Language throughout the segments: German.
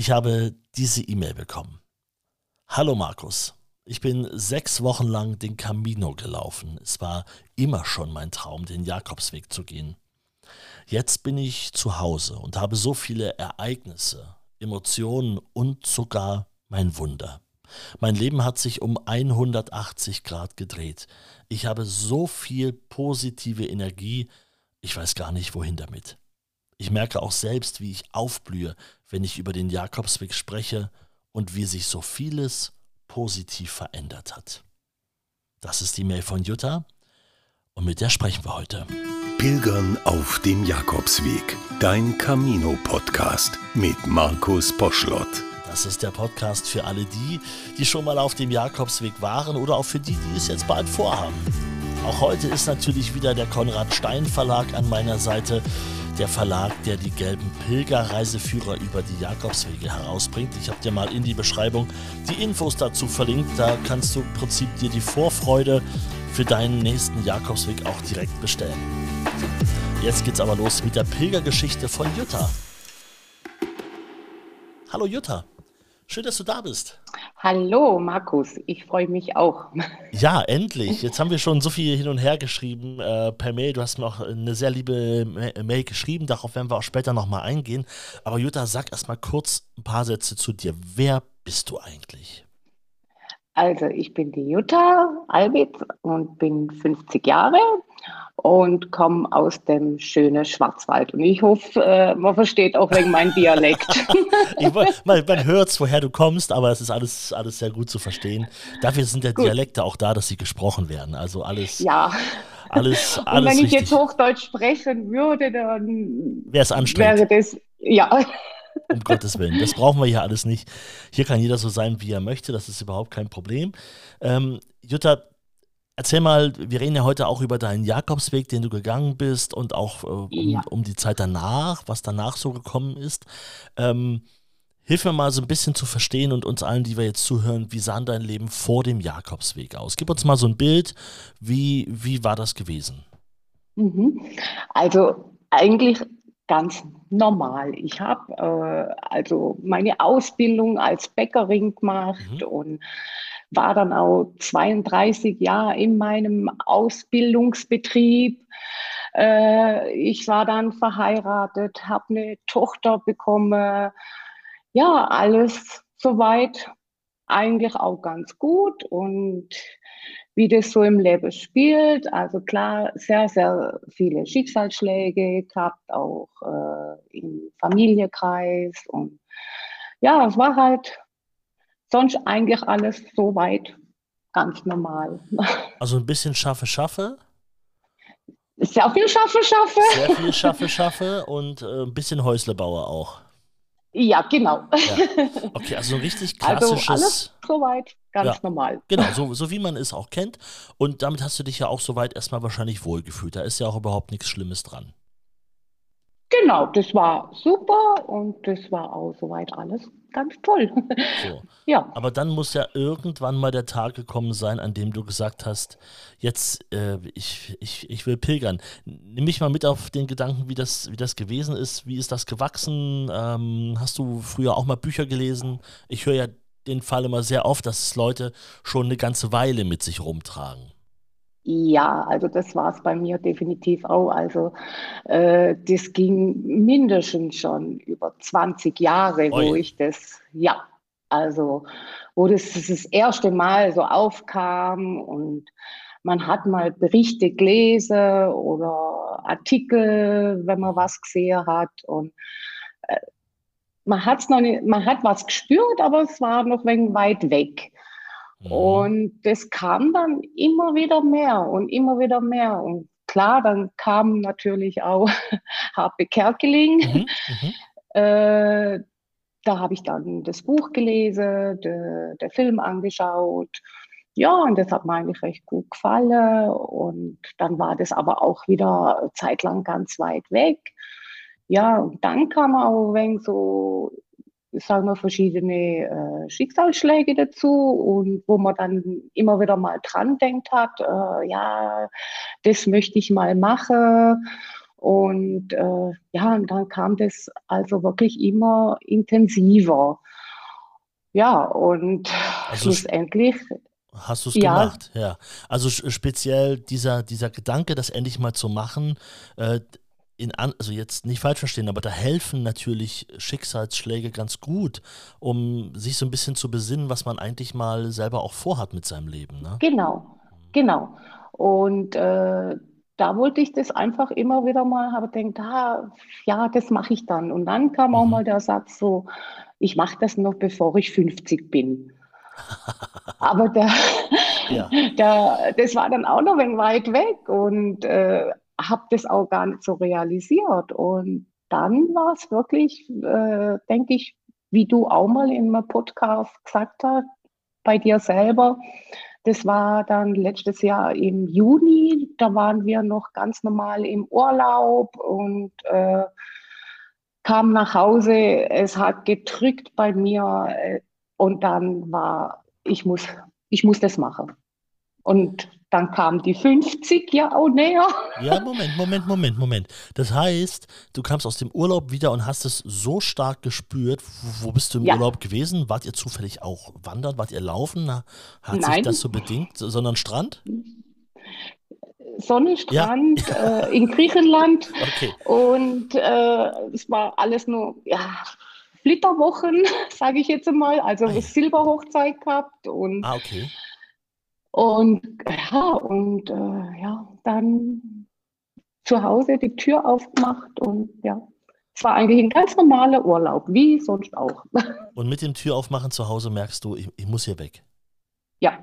Ich habe diese E-Mail bekommen. Hallo Markus, ich bin sechs Wochen lang den Camino gelaufen. Es war immer schon mein Traum, den Jakobsweg zu gehen. Jetzt bin ich zu Hause und habe so viele Ereignisse, Emotionen und sogar mein Wunder. Mein Leben hat sich um 180 Grad gedreht. Ich habe so viel positive Energie, ich weiß gar nicht wohin damit. Ich merke auch selbst, wie ich aufblühe, wenn ich über den Jakobsweg spreche und wie sich so vieles positiv verändert hat. Das ist die Mail von Jutta und mit der sprechen wir heute. Pilgern auf dem Jakobsweg, dein Camino-Podcast mit Markus Poschlott. Das ist der Podcast für alle die, die schon mal auf dem Jakobsweg waren oder auch für die, die es jetzt bald vorhaben. Auch heute ist natürlich wieder der Konrad Stein Verlag an meiner Seite der Verlag, der die gelben Pilgerreiseführer über die Jakobswege herausbringt. Ich habe dir mal in die Beschreibung die Infos dazu verlinkt. Da kannst du im Prinzip dir die Vorfreude für deinen nächsten Jakobsweg auch direkt bestellen. Jetzt geht's aber los mit der Pilgergeschichte von Jutta. Hallo Jutta. Schön, dass du da bist. Hallo, Markus. Ich freue mich auch. Ja, endlich. Jetzt haben wir schon so viel hin und her geschrieben äh, per Mail. Du hast mir auch eine sehr liebe Mail geschrieben. Darauf werden wir auch später nochmal eingehen. Aber Jutta, sag erst mal kurz ein paar Sätze zu dir. Wer bist du eigentlich? Also, ich bin die Jutta Albitz und bin 50 Jahre und komme aus dem schönen Schwarzwald. Und ich hoffe, äh, man versteht auch wegen meinem Dialekt. ich, man man hört es, woher du kommst, aber es ist alles, alles sehr gut zu verstehen. Dafür sind ja Dialekte auch da, dass sie gesprochen werden. Also alles. Ja. Alles, alles Und wenn ich richtig. jetzt Hochdeutsch sprechen würde, dann wäre es anstrengend. Wäre das, ja. Um Gottes Willen. Das brauchen wir hier alles nicht. Hier kann jeder so sein, wie er möchte. Das ist überhaupt kein Problem. Ähm, Jutta, Erzähl mal, wir reden ja heute auch über deinen Jakobsweg, den du gegangen bist und auch äh, um, Ja. um die Zeit danach, was danach so gekommen ist. Ähm, hilf mir mal so ein bisschen zu verstehen und uns allen, die wir jetzt zuhören, wie sah dein Leben vor dem Jakobsweg aus? Gib uns mal so ein Bild, wie, wie war das gewesen? Mhm. Also eigentlich ganz normal. Ich habe äh, also meine Ausbildung als Bäckerin gemacht Mhm. und war dann auch 32 Jahre in meinem Ausbildungsbetrieb. Äh, ich war dann verheiratet, habe eine Tochter bekommen. Ja, alles soweit eigentlich auch ganz gut und wie das so im Leben spielt. Also klar, sehr, sehr viele Schicksalsschläge gehabt, auch äh, im Familienkreis. Und ja, es war halt sonst eigentlich alles soweit ganz normal. Also ein bisschen schaffe, schaffe, Sehr viel Schaffe, Schaffe. sehr viel schaffe, schaffe und äh, ein bisschen Häuslebauer auch. Ja, genau. Ja. Okay, also ein richtig Also klassisches. alles soweit ganz Ja. normal. Genau, so, so wie man es auch kennt. Und damit hast du dich ja auch soweit erstmal wahrscheinlich wohlgefühlt. Da ist ja auch überhaupt nichts Schlimmes dran. Genau, das war super und das war auch soweit alles ganz toll. So. Ja. Aber dann muss ja irgendwann mal der Tag gekommen sein, an dem du gesagt hast, jetzt, äh, ich, ich, ich will pilgern. Nimm mich mal mit auf den Gedanken, wie das, wie das gewesen ist. Wie ist das gewachsen? Ähm, hast du früher auch mal Bücher gelesen? Ich höre ja den Fall immer sehr oft, dass es Leute schon eine ganze Weile mit sich rumtragen. Ja, also das war es bei mir definitiv auch. Also äh, das ging mindestens schon über 20 Jahre, wo Ui. ich das, ja, also wo das das erste Mal so aufkam und man hat mal Berichte gelesen oder Artikel, wenn man was gesehen hat und äh, man hat's noch nicht, man hat was gespürt, aber es war noch ein wenig weit weg. Mhm. Und das kam dann immer wieder mehr und immer wieder mehr. Und klar, dann kam natürlich auch Harpe Kerkeling. Mhm, mhm. Äh, da habe ich dann das Buch gelesen, de, der Film angeschaut. Ja, und das hat mir eigentlich recht gut gefallen. Und dann war das aber auch wieder eine Zeit lang ganz weit weg. Ja, und dann kam auch ein wenig so, sagen wir, verschiedene äh, Schicksalsschläge dazu und wo man dann immer wieder mal dran denkt hat, äh, ja, das möchte ich mal machen. Und äh, ja, und dann kam das also wirklich immer intensiver. Ja, und also schlussendlich. Hast du es ja. gemacht? Ja. Also speziell dieser, dieser Gedanke, das endlich mal zu machen, äh, in an, also jetzt nicht falsch verstehen, aber da helfen natürlich Schicksalsschläge ganz gut, um sich so ein bisschen zu besinnen, was man eigentlich mal selber auch vorhat mit seinem Leben. Ne? Genau, genau. Und äh, da wollte ich das einfach immer wieder mal, habe gedacht, ah, ja, das mache ich dann. Und dann kam auch mhm. mal der Satz so, ich mache das noch, bevor ich 50 bin. Aber da, ja. da, das war dann auch noch ein weit weg und äh, habe das auch gar nicht so realisiert. Und dann war es wirklich, äh, denke ich, wie du auch mal in einem Podcast gesagt hast, bei dir selber, das war dann letztes Jahr im Juni, da waren wir noch ganz normal im Urlaub und äh, kam nach Hause, es hat gedrückt bei mir äh, und dann war, ich muss, ich muss das machen. Und dann kam die 50 ja auch näher. Ja, Moment, Moment, Moment, Moment. Das heißt, du kamst aus dem Urlaub wieder und hast es so stark gespürt. Wo, wo bist du im ja. Urlaub gewesen? Wart ihr zufällig auch wandern? Wart ihr laufen? Hat Nein. sich das so bedingt? Sondern Strand? Sonnenstrand ja. äh, in Griechenland. Okay. Und äh, es war alles nur, ja, Flitterwochen, sage ich jetzt einmal. Also ah, ja. Silberhochzeit gehabt und ah, okay. Und ja, und äh, ja, dann zu Hause die Tür aufgemacht und ja, es war eigentlich ein ganz normaler Urlaub, wie sonst auch. Und mit dem Tür aufmachen zu Hause merkst du, ich, ich muss hier weg. Ja,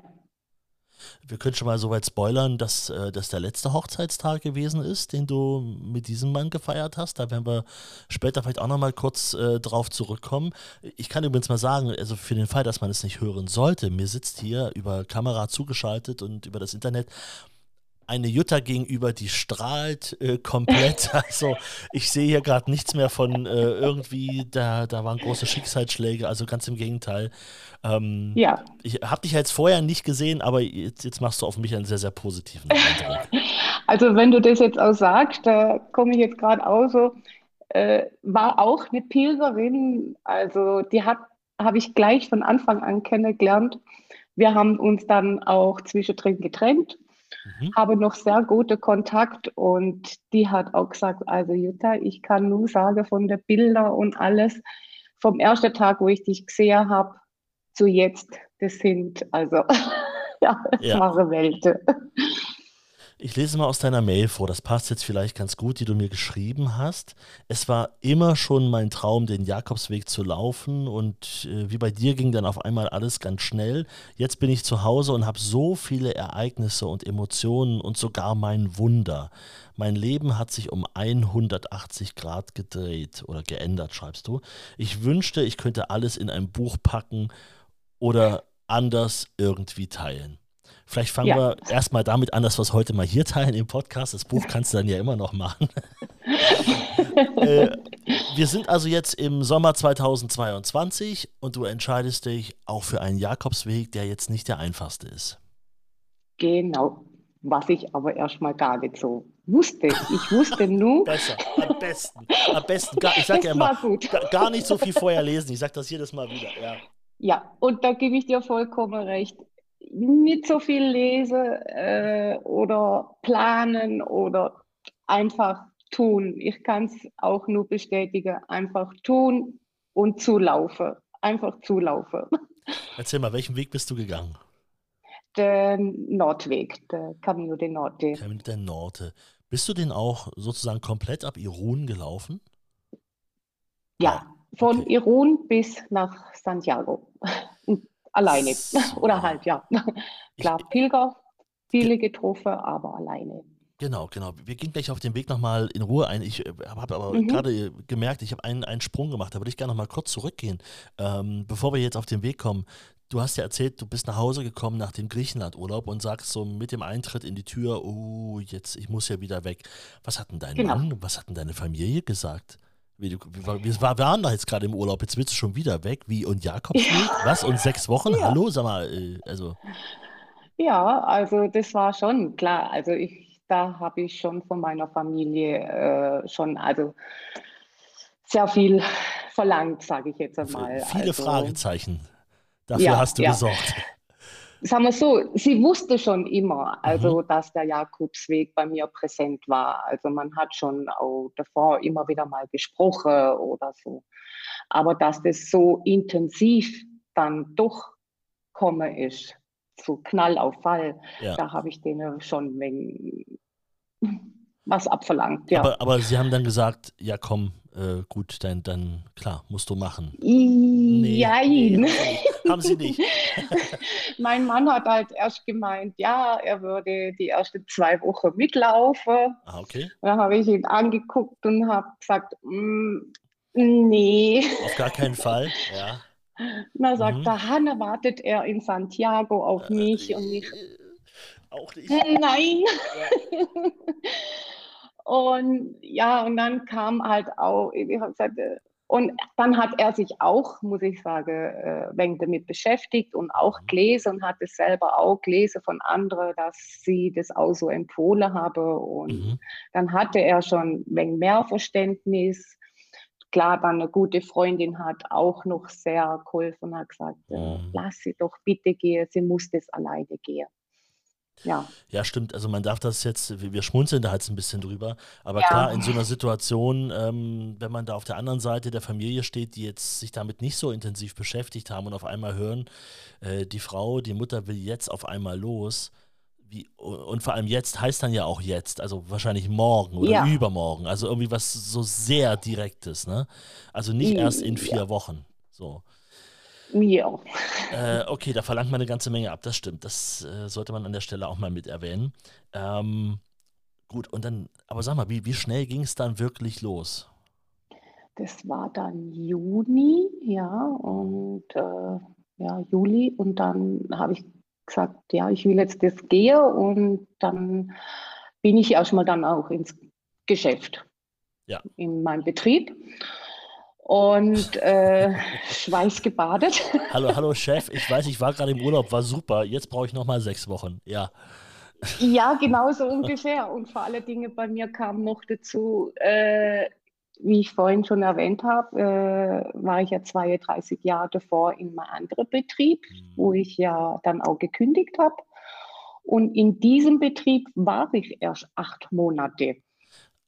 wir können schon mal so weit spoilern, dass äh, das der letzte Hochzeitstag gewesen ist, den du mit diesem Mann gefeiert hast. Da werden wir später vielleicht auch nochmal kurz äh, drauf zurückkommen. Ich kann übrigens mal sagen, also für den Fall, dass man es nicht hören sollte, mir sitzt hier über Kamera zugeschaltet und über das Internet eine Jutta gegenüber, die strahlt äh, komplett. Also ich sehe hier gerade nichts mehr von äh, irgendwie, da, da waren große Schicksalsschläge, also ganz im Gegenteil. Ähm, ja. Ich habe dich jetzt vorher nicht gesehen, aber jetzt, jetzt machst du auf mich einen sehr, sehr positiven Eindruck. Also wenn du das jetzt auch sagst, da komme ich jetzt gerade auch so, äh, war auch eine Pilgerin, also die hat, habe ich gleich von Anfang an kennengelernt. Wir haben uns dann auch zwischendrin getrennt Mhm. Habe noch sehr gute Kontakt und die hat auch gesagt, also Jutta, ich kann nur sagen von den Bildern und alles, vom ersten Tag, wo ich dich gesehen habe, zu jetzt, das sind also ja, ja. wahre Welten. Ich lese mal aus deiner Mail vor, das passt jetzt vielleicht ganz gut, die du mir geschrieben hast. Es war immer schon mein Traum, den Jakobsweg zu laufen und äh, wie bei dir ging dann auf einmal alles ganz schnell. Jetzt bin ich zu Hause und habe so viele Ereignisse und Emotionen und sogar mein Wunder. Mein Leben hat sich um 180 Grad gedreht oder geändert, schreibst du. Ich wünschte, ich könnte alles in ein Buch packen oder anders irgendwie teilen. Vielleicht fangen ja. wir erstmal damit an, dass wir es heute mal hier teilen im Podcast. Das Buch kannst du dann ja immer noch machen. äh, wir sind also jetzt im Sommer 2022 und du entscheidest dich auch für einen Jakobsweg, der jetzt nicht der einfachste ist. Genau, was ich aber erstmal gar nicht so wusste. Ich wusste nur. Besser, am besten. Am besten. Gar, ich sage ja immer, gar nicht so viel vorher lesen. Ich sage das jedes Mal wieder. Ja. ja, und da gebe ich dir vollkommen recht nicht so viel lese äh, oder planen oder einfach tun. Ich kann es auch nur bestätigen. Einfach tun und zulaufen. Einfach zulaufen. Erzähl mal, welchen Weg bist du gegangen? Der Nordweg, der Camino de Norte. Camino de Norte. Bist du den auch sozusagen komplett ab Irun gelaufen? Ja, von okay. Irun bis nach Santiago alleine. Oder halt, ja. Klar, Pilger, viele getroffen, aber alleine. Genau, genau. Wir gehen gleich auf den Weg nochmal in Ruhe ein. Ich äh, habe aber mhm. gerade gemerkt, ich habe einen, einen Sprung gemacht. Da würde ich gerne nochmal kurz zurückgehen, ähm, bevor wir jetzt auf den Weg kommen. Du hast ja erzählt, du bist nach Hause gekommen nach dem Griechenland-Urlaub und sagst so mit dem Eintritt in die Tür, oh, jetzt, ich muss ja wieder weg. Was hat denn dein genau. Mann, was hat denn deine Familie gesagt? Wie, wir waren da jetzt gerade im Urlaub, jetzt willst du schon wieder weg. Wie und Jakobsweg? Ja. Was? Und sechs Wochen? Ja. Hallo, sag mal, äh, also. Ja, also das war schon klar. Also ich da habe ich schon von meiner Familie äh, schon also sehr viel verlangt, sage ich jetzt einmal. Viele also, Fragezeichen. Dafür Ja, hast du gesorgt. Sagen wir so, sie wusste schon immer, also Mhm. dass der Jakobsweg bei mir präsent war. Also man hat schon auch davor immer wieder mal gesprochen oder so. Aber dass das so intensiv dann doch komme ist, so Knall auf Fall, Ja. da habe ich denen schon was abverlangt, ja. Aber, aber sie haben dann gesagt, ja komm, äh, gut, dann, dann klar, musst du machen. Jein. nee, haben sie nicht. Mein Mann hat halt erst gemeint, ja, er würde die ersten zwei Wochen mitlaufen. Ah, okay. Dann habe ich ihn angeguckt und habe gesagt, mm, nee. Auf gar keinen Fall. Ja. Und dann sagt Mhm. er, Hanne, wartet er in Santiago auf mich und ich, Äh, Auch nicht. nein. Und ja, und dann kam halt auch, ich hab gesagt, äh, und dann hat er sich auch, muss ich sagen, äh, damit beschäftigt und auch Mhm. gelesen und hat es selber auch gelesen von anderen, dass sie das auch so empfohlen habe. Und Mhm. dann hatte er schon wenig mehr Verständnis. Klar, dann eine gute Freundin hat auch noch sehr geholfen und hat gesagt, Mhm. lass sie doch bitte gehen, sie muss das alleine gehen. Ja. Ja, stimmt. Also man darf das jetzt, wir wir schmunzeln da jetzt ein bisschen drüber, aber Ja. klar, in so einer Situation, ähm, wenn man da auf der anderen Seite der Familie steht, die jetzt sich damit nicht so intensiv beschäftigt haben und auf einmal hören, äh, die Frau, die Mutter will jetzt auf einmal los. Wie, und vor allem jetzt heißt dann ja auch jetzt, also wahrscheinlich morgen oder Ja. übermorgen, also irgendwie was so sehr Direktes, ne? Also nicht erst in vier ja. Wochen. So. Ja. Äh, okay, da verlangt man eine ganze Menge ab, das stimmt. Das äh, sollte man an der Stelle auch mal mit erwähnen. Ähm, gut, und dann, aber sag mal, wie, wie schnell ging es dann wirklich los? Das war dann Juni, ja, und äh, ja, Juli. Und dann habe ich gesagt, ja, ich will jetzt das gehen. Und dann bin ich erstmal dann auch ins Geschäft, Ja. in meinem Betrieb. Und äh, schweißgebadet. Hallo, hallo Chef, ich weiß, ich war gerade im Urlaub, war super, jetzt brauche ich nochmal sechs Wochen. Ja. Ja, genau so ungefähr. Und vor allen Dingen bei mir kam noch dazu, äh, wie ich vorhin schon erwähnt habe, äh, war ich ja 32 Jahre davor in meinem anderen Betrieb, wo ich ja dann auch gekündigt habe. Und in diesem Betrieb war ich erst acht Monate.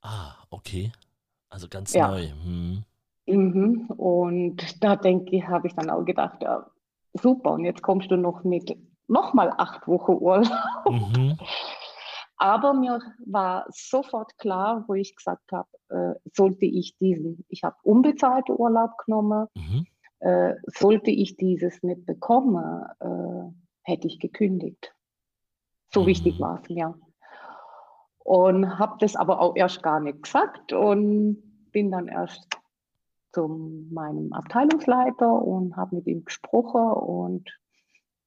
Ah, okay. Also ganz Ja. neu. Hm. Mhm. Und da denke ich, habe ich dann auch gedacht, ja, super, und jetzt kommst du noch mit nochmal acht Wochen Urlaub. Mhm. Aber mir war sofort klar, wo ich gesagt habe, äh, sollte ich diesen, ich habe unbezahlten Urlaub genommen, Mhm. äh, sollte ich dieses nicht bekommen, äh, hätte ich gekündigt. So Mhm. wichtig war es mir. Und habe das aber auch erst gar nicht gesagt und bin dann erst zu meinem Abteilungsleiter und habe mit ihm gesprochen und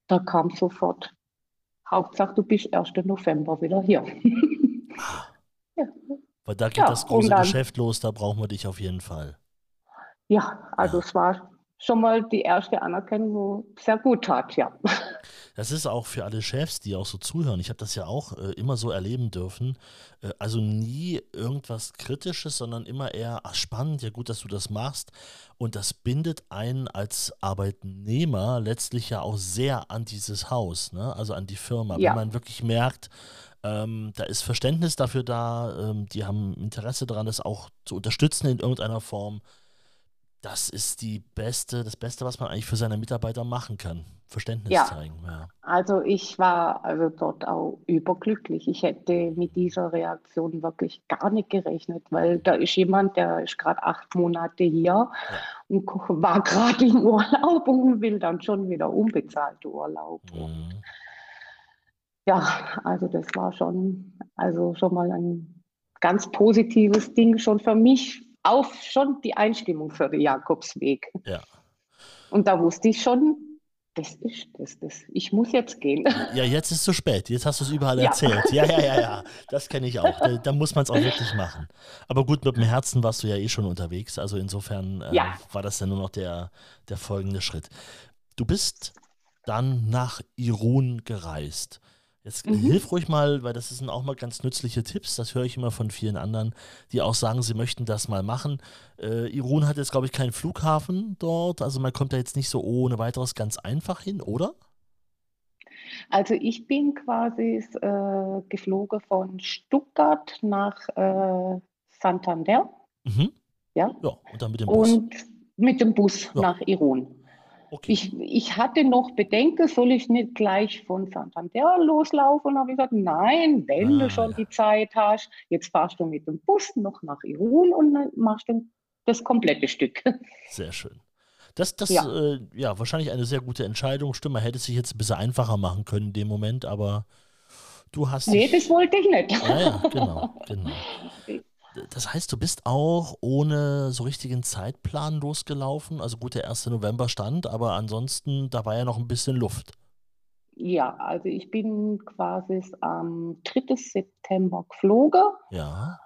da kam sofort, Hauptsache du bist 1. November wieder hier. ja. Weil da geht Ja, das große dann- Geschäft los, da brauchen wir dich auf jeden Fall. ja, also Ja. es war schon mal die erste Anerkennung, wo sehr gut tat, ja. Das ist auch für alle Chefs, die auch so zuhören. Ich habe das ja auch äh, immer so erleben dürfen. Äh, also nie irgendwas Kritisches, sondern immer eher, ach spannend, ja gut, dass du das machst. Und das bindet einen als Arbeitnehmer letztlich ja auch sehr an dieses Haus, ne? also an die Firma. Ja. Wenn man wirklich merkt, ähm, da ist Verständnis dafür da, ähm, die haben Interesse daran, das auch zu unterstützen in irgendeiner Form. Das ist die beste, das Beste, was man eigentlich für seine Mitarbeiter machen kann. Verständnis Ja. zeigen. Ja. Also ich war also dort auch überglücklich. Ich hätte mit dieser Reaktion wirklich gar nicht gerechnet, weil da ist jemand, der ist gerade acht Monate hier und war gerade im Urlaub und will dann schon wieder unbezahlte Urlaub. Mhm. ja, also das war schon, also schon mal ein ganz positives Ding schon für mich, auch schon die Einstimmung für den Jakobsweg. Ja. Und da wusste ich schon, das ist das, das. Ich muss jetzt gehen. ja, jetzt ist zu spät. Jetzt hast du es überall Ja. erzählt. Ja, ja, ja, ja. Das kenne ich auch. Da, da muss man es auch wirklich machen. Aber gut, mit dem Herzen warst du ja eh schon unterwegs. Also insofern äh, Ja. war das dann nur noch der, der folgende Schritt. Du bist dann nach Irun gereist. Jetzt mhm. hilf ruhig mal, weil das sind auch mal ganz nützliche Tipps. Das höre ich immer von vielen anderen, die auch sagen, sie möchten das mal machen. Äh, Irun hat jetzt, glaube ich, keinen Flughafen dort. Also man kommt da jetzt nicht so ohne weiteres ganz einfach hin, oder? Also ich bin quasi äh, geflogen von Stuttgart nach äh, Santander. Mhm. Ja. ja. Und dann mit dem Bus. Und mit dem Bus ja. nach Irun. Okay. Ich, ich hatte noch Bedenken, soll ich nicht gleich von Santander loslaufen? Und habe ich gesagt, nein, wenn ah, du schon ja. die Zeit hast, jetzt fahrst du mit dem Bus noch nach Irun und dann machst du das komplette Stück. Sehr schön. Das, das ja. Äh, ja, wahrscheinlich eine sehr gute Entscheidung. Stimmt, man hätte es sich jetzt ein bisschen einfacher machen können in dem Moment, aber du hast. Nee, das wollte ich nicht. Ja, ja, genau, genau. Das heißt, du bist auch ohne so richtigen Zeitplan losgelaufen. Also gut, der 1. November stand, aber ansonsten, da war ja noch ein bisschen Luft. Ja, also ich bin quasi am 3. September geflogen. Ja.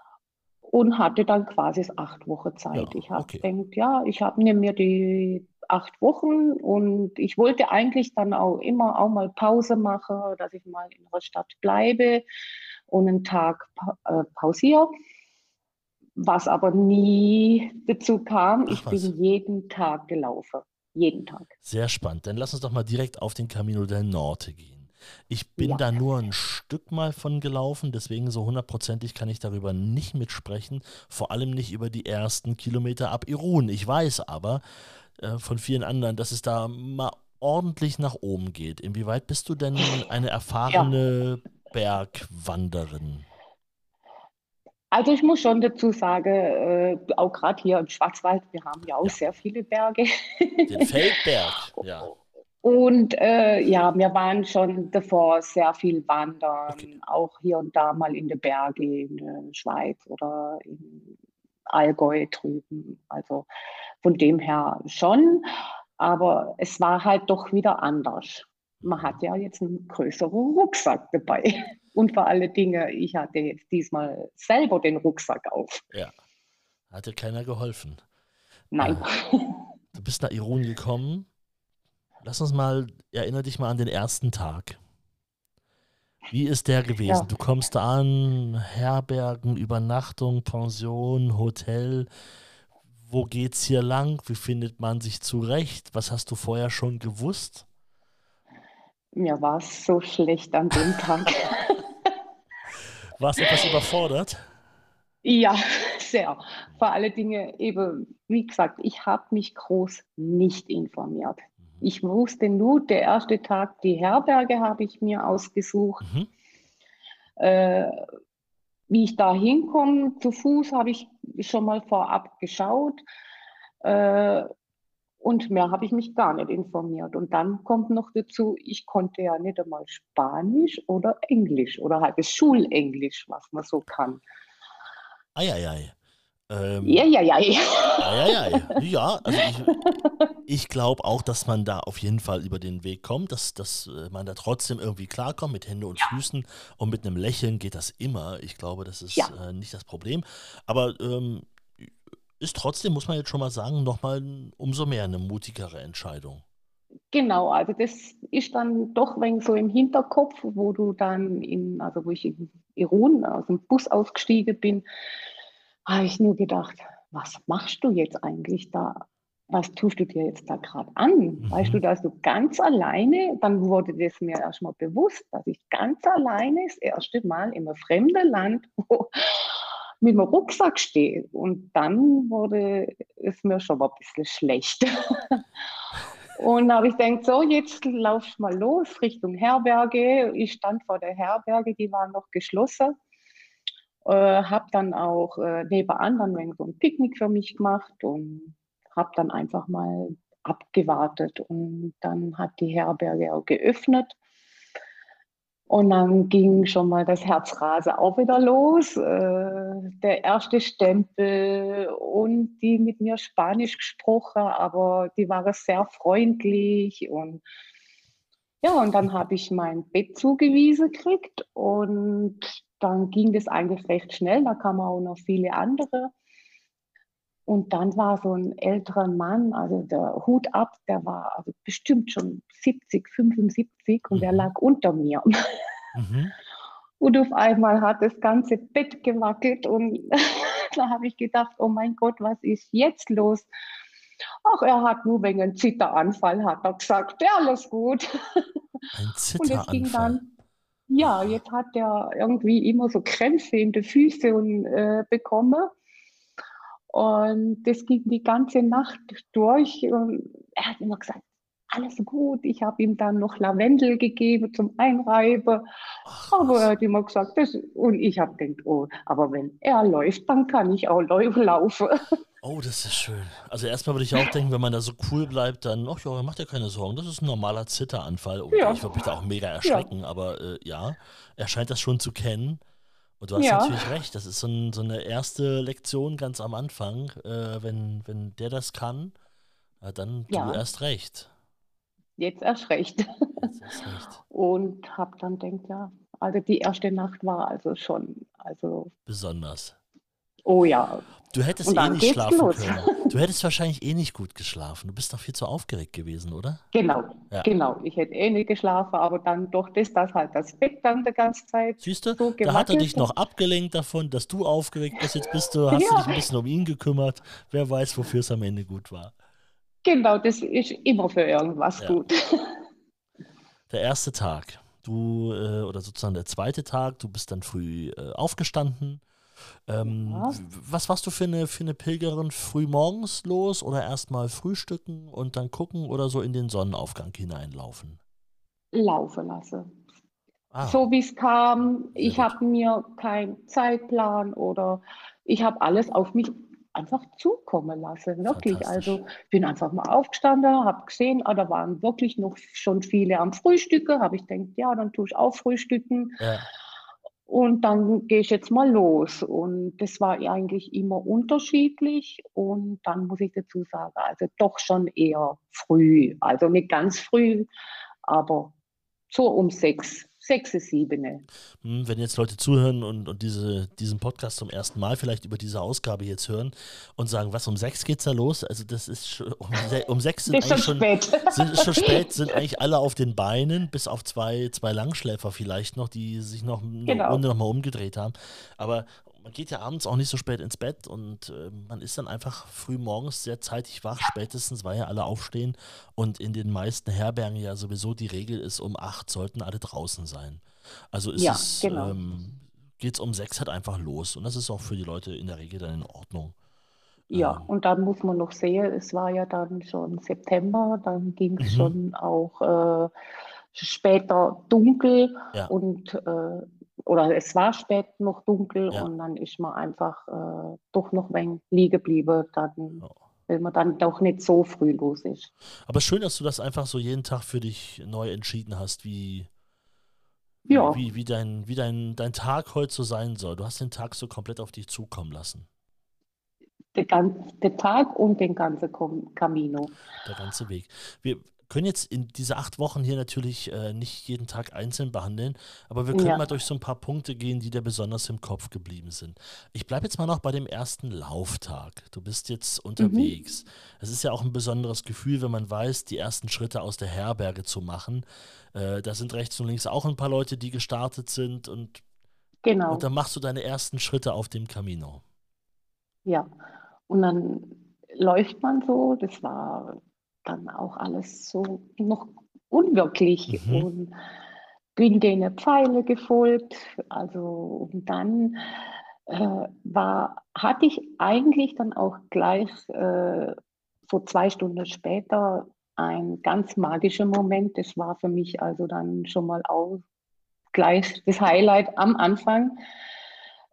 Und hatte dann quasi acht Wochen Zeit. Ja, ich habe okay. gedacht, ja, ich habe mir die acht Wochen und ich wollte eigentlich dann auch immer auch mal Pause machen, dass ich mal in der Stadt bleibe und einen Tag äh, pausiere was aber nie dazu kam. Ach, ich was? bin jeden Tag gelaufen. Jeden Tag. Sehr spannend. Dann lass uns doch mal direkt auf den Camino del Norte gehen. Ich bin ja. da nur ein Stück mal von gelaufen, deswegen so hundertprozentig kann ich darüber nicht mitsprechen. Vor allem nicht über die ersten Kilometer ab Irun. Ich weiß aber äh, von vielen anderen, dass es da mal ordentlich nach oben geht. Inwieweit bist du denn eine erfahrene ja. Bergwanderin? Also ich muss schon dazu sagen, äh, auch gerade hier im Schwarzwald, wir haben ja auch ja. sehr viele Berge. Den Feldberg, ja. Und äh, ja, wir waren schon davor sehr viel wandern, okay. auch hier und da mal in den Bergen in der Schweiz oder in Allgäu drüben. Also von dem her schon, aber es war halt doch wieder anders. Man hat ja jetzt einen größeren Rucksack dabei. Und vor allen Dingen, ich hatte jetzt diesmal selber den Rucksack auf. Ja. Hat dir keiner geholfen? Nein. Äh, du bist nach Irun gekommen. Lass uns mal, erinnere dich mal an den ersten Tag. Wie ist der gewesen? Ja. Du kommst an, Herbergen, Übernachtung, Pension, Hotel. Wo geht's hier lang? Wie findet man sich zurecht? Was hast du vorher schon gewusst? Mir war es so schlecht an dem Tag. Warst du etwas überfordert? Ja, sehr. Vor allen Dingen eben, wie gesagt, ich habe mich groß nicht informiert. Mhm. Ich wusste nur, der erste Tag, die Herberge habe ich mir ausgesucht. Mhm. Äh, wie ich da hinkomme, zu Fuß habe ich schon mal vorab geschaut. Äh, und mehr habe ich mich gar nicht informiert. Und dann kommt noch dazu, ich konnte ja nicht einmal Spanisch oder Englisch oder halt das Schulenglisch, was man so kann. Eieiei. Ähm, ja, ja, ja. Ja, ja, also ich, ich glaube auch, dass man da auf jeden Fall über den Weg kommt, dass, dass äh, man da trotzdem irgendwie klarkommt mit Händen und ja. Füßen und mit einem Lächeln geht das immer. Ich glaube, das ist ja. äh, nicht das Problem. Aber ähm, ist trotzdem, muss man jetzt schon mal sagen, nochmal umso mehr eine mutigere Entscheidung. Genau, also das ist dann doch wenn so im Hinterkopf, wo du dann in, also wo ich in Iron aus dem Bus ausgestiegen bin, habe ich nur gedacht, was machst du jetzt eigentlich da? Was tust du dir jetzt da gerade an? Mhm. Weißt du, dass du ganz alleine, dann wurde das mir erstmal bewusst, dass ich ganz alleine das erste Mal in einem fremden Land, wo, mit dem Rucksack stehe. Und dann wurde es mir schon mal ein bisschen schlecht. Und habe ich gedacht, so, jetzt lauf mal los Richtung Herberge. Ich stand vor der Herberge, die war noch geschlossen. Äh, habe dann auch äh, nebenan dann so ein Picknick für mich gemacht und habe dann einfach mal abgewartet. Und dann hat die Herberge auch geöffnet. Und dann ging schon mal das Herzrase auch wieder los. Äh, der erste Stempel und die mit mir Spanisch gesprochen, aber die waren sehr freundlich und ja, und dann habe ich mein Bett zugewiesen gekriegt und dann ging das eigentlich recht schnell. Da kamen auch noch viele andere. Und dann war so ein älterer Mann, also der Hut ab, der war also bestimmt schon 70, 75 und der mhm. lag unter mir. Mhm. Und auf einmal hat das ganze Bett gewackelt und da habe ich gedacht, oh mein Gott, was ist jetzt los? Ach, er hat nur wegen einem Zitteranfall, hat er gesagt. Ja, alles gut. Ein Zitteranfall? Und es ging dann, ja, jetzt hat er irgendwie immer so Krämpfe in den Füßen und, äh, bekommen. Und das ging die ganze Nacht durch. Und er hat immer gesagt, alles gut. Ich habe ihm dann noch Lavendel gegeben zum Einreiben. Ach, aber er hat immer gesagt, das, und ich habe gedacht, oh, aber wenn er läuft, dann kann ich auch laufen. Oh, das ist schön. Also erstmal würde ich auch denken, wenn man da so cool bleibt, dann, ach ja, macht ja keine Sorgen, das ist ein normaler Zitteranfall. Oh, ja. Ich würde mich da auch mega erschrecken, ja. aber äh, ja, er scheint das schon zu kennen. Und du hast ja. natürlich recht, das ist so, ein, so, eine erste Lektion ganz am Anfang. Äh, wenn, wenn der das kann, äh, dann du erst recht jetzt erst recht. Jetzt erst recht. Und habe dann denkt ja, also die erste Nacht war also schon, also besonders. Oh ja. Du hättest eh nicht schlafen los. können. Du hättest wahrscheinlich eh nicht gut geschlafen. Du bist doch viel zu aufgeregt gewesen, oder? Genau, ja. genau. Ich hätte eh nicht geschlafen, aber dann doch das, das halt das Bett dann die ganze Zeit. Siehst du, so da hat er dich noch abgelenkt davon, dass du aufgeregt bist. Jetzt bist du, hast ja. du dich ein bisschen um ihn gekümmert. Wer weiß, wofür es am Ende gut war. Genau, das ist immer für irgendwas ja. gut. Der erste Tag, du, äh, oder sozusagen der zweite Tag, du bist dann früh äh, aufgestanden. Ähm, ja. Was warst du für eine, für eine Pilgerin früh morgens los oder erstmal frühstücken und dann gucken oder so in den Sonnenaufgang hineinlaufen? Laufen lassen. Ah. So wie es kam. Sehr ich habe mir keinen Zeitplan oder ich habe alles auf mich einfach zukommen lassen, wirklich. Also bin einfach mal aufgestanden, habe gesehen, ah, da waren wirklich noch schon viele am Frühstücken, habe ich gedacht, ja, dann tue ich auch frühstücken. Ja. Und dann gehe ich jetzt mal los. Und das war eigentlich immer unterschiedlich. Und dann muss ich dazu sagen, also doch schon eher früh. Also nicht ganz früh, aber so um sechs sechs, sieben. Hm, wenn jetzt Leute zuhören und, und diese, diesen Podcast zum ersten Mal vielleicht über diese Ausgabe jetzt hören und sagen, was, um sechs geht's da los? Also das ist schon, um, um sechs sind ist eigentlich schon, spät. Sind, ist schon spät, sind eigentlich alle auf den Beinen, bis auf zwei, zwei Langschläfer vielleicht noch, die sich noch eine genau. Runde nochmal umgedreht haben. Aber man geht ja abends auch nicht so spät ins Bett und äh, man ist dann einfach früh morgens sehr zeitig wach, spätestens, weil ja alle aufstehen und in den meisten Herbergen ja sowieso die Regel ist, um acht sollten alle draußen sein. Also ist ja, es, genau. ähm, geht es um sechs halt einfach los und das ist auch für die Leute in der Regel dann in Ordnung. Ja, ähm, und dann muss man noch sehen, es war ja dann schon September, dann ging es mhm. schon auch äh, später dunkel ja. und äh, oder es war spät noch dunkel ja. und dann ist man einfach äh, doch noch ein liegen geblieben, dann, ja. weil man dann doch nicht so früh los ist. Aber schön, dass du das einfach so jeden Tag für dich neu entschieden hast, wie, ja. wie, wie, dein, wie dein, dein Tag heute so sein soll. Du hast den Tag so komplett auf dich zukommen lassen. Der, ganze, der Tag und den ganzen Camino. Der ganze Weg. Wir, können jetzt in diese acht Wochen hier natürlich äh, nicht jeden Tag einzeln behandeln, aber wir können ja. mal durch so ein paar Punkte gehen, die dir besonders im Kopf geblieben sind. Ich bleibe jetzt mal noch bei dem ersten Lauftag. Du bist jetzt unterwegs. Mhm. Es ist ja auch ein besonderes Gefühl, wenn man weiß, die ersten Schritte aus der Herberge zu machen. Äh, da sind rechts und links auch ein paar Leute, die gestartet sind und, genau. und dann machst du deine ersten Schritte auf dem Camino. Ja, und dann läuft man so, das war dann auch alles so noch unwirklich mhm. und bin denen Pfeile gefolgt. Also und dann äh, war, hatte ich eigentlich dann auch gleich äh, so zwei Stunden später ein ganz magischer Moment. Das war für mich also dann schon mal auch gleich das Highlight am Anfang.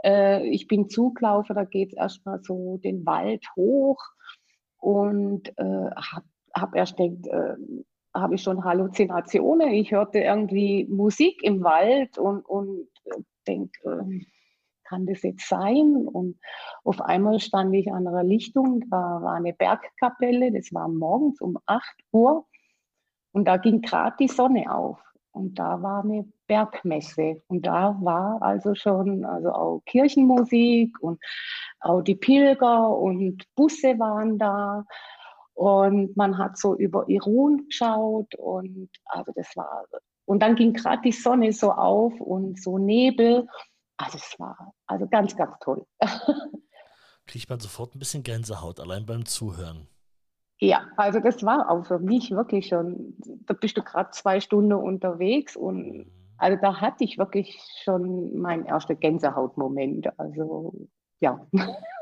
Äh, ich bin zugelaufen, da geht es erstmal so den Wald hoch und äh, habe habe erst gedacht, äh, habe ich schon Halluzinationen. Ich hörte irgendwie Musik im Wald und, und denke, äh, kann das jetzt sein? Und auf einmal stand ich an einer Lichtung, da war eine Bergkapelle, das war morgens um 8 Uhr und da ging gerade die Sonne auf. Und da war eine Bergmesse. Und da war also schon also auch Kirchenmusik und auch die Pilger und Busse waren da. Und man hat so über Irun geschaut und also das war Und dann ging gerade die Sonne so auf und so Nebel. Also es war also ganz, ganz toll. Kriegt man sofort ein bisschen Gänsehaut, allein beim Zuhören. Ja, also das war auch für mich wirklich schon, da bist du gerade zwei Stunden unterwegs und mhm. also da hatte ich wirklich schon meinen ersten Gänsehautmoment. Also ja.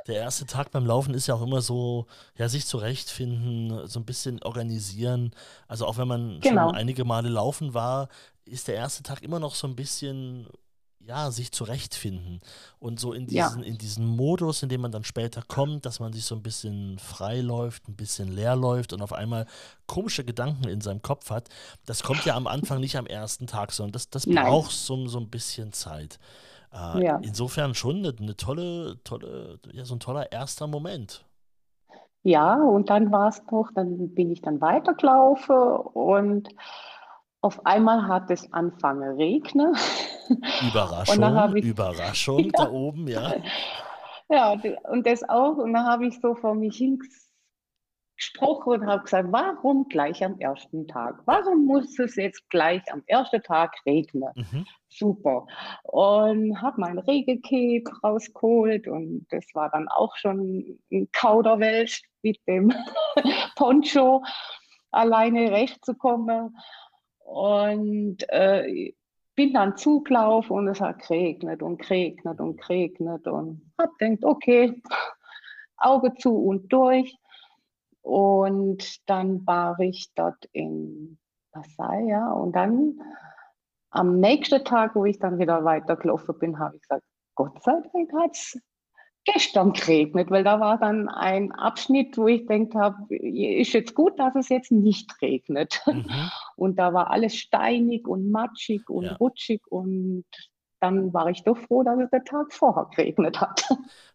Der erste Tag beim Laufen ist ja auch immer so, ja, sich zurechtfinden, so ein bisschen organisieren. Also auch wenn man genau. schon einige Male laufen war, ist der erste Tag immer noch so ein bisschen ja, sich zurechtfinden und so in diesen, ja. in diesen Modus, in dem man dann später kommt, dass man sich so ein bisschen frei läuft, ein bisschen leer läuft und auf einmal komische Gedanken in seinem Kopf hat, das kommt ja am Anfang nicht am ersten Tag, sondern das, das braucht so, so ein bisschen Zeit. Äh, ja. Insofern schon eine, eine, tolle, tolle, ja, so ein toller erster Moment. Ja, und dann war es doch, dann bin ich dann weitergelaufen und auf einmal hat es angefangen regnen. Überraschung, ich, Überraschung ja, da oben, ja. Ja, und das auch. Und dann habe ich so vor mich hingesprochen und habe gesagt, warum gleich am ersten Tag? Warum muss es jetzt gleich am ersten Tag regnen? Mhm. Super. Und habe mein Regencape rausgeholt und das war dann auch schon ein Kauderwelsch mit dem Poncho alleine recht zu kommen. Und äh, bin dann zugelaufen und es hat geregnet und geregnet und geregnet und hab gedacht, okay, Auge zu und durch. Und dann war ich dort in Versailles, ja, und dann am nächsten Tag, wo ich dann wieder weitergelaufen bin, habe ich gesagt, Gott sei Dank hat es gestern geregnet, weil da war dann ein Abschnitt, wo ich denkt habe, ist jetzt gut, dass es jetzt nicht regnet. Mhm. Und da war alles steinig und matschig und ja. rutschig und dann war ich doch froh, dass es der Tag vorher geregnet hat.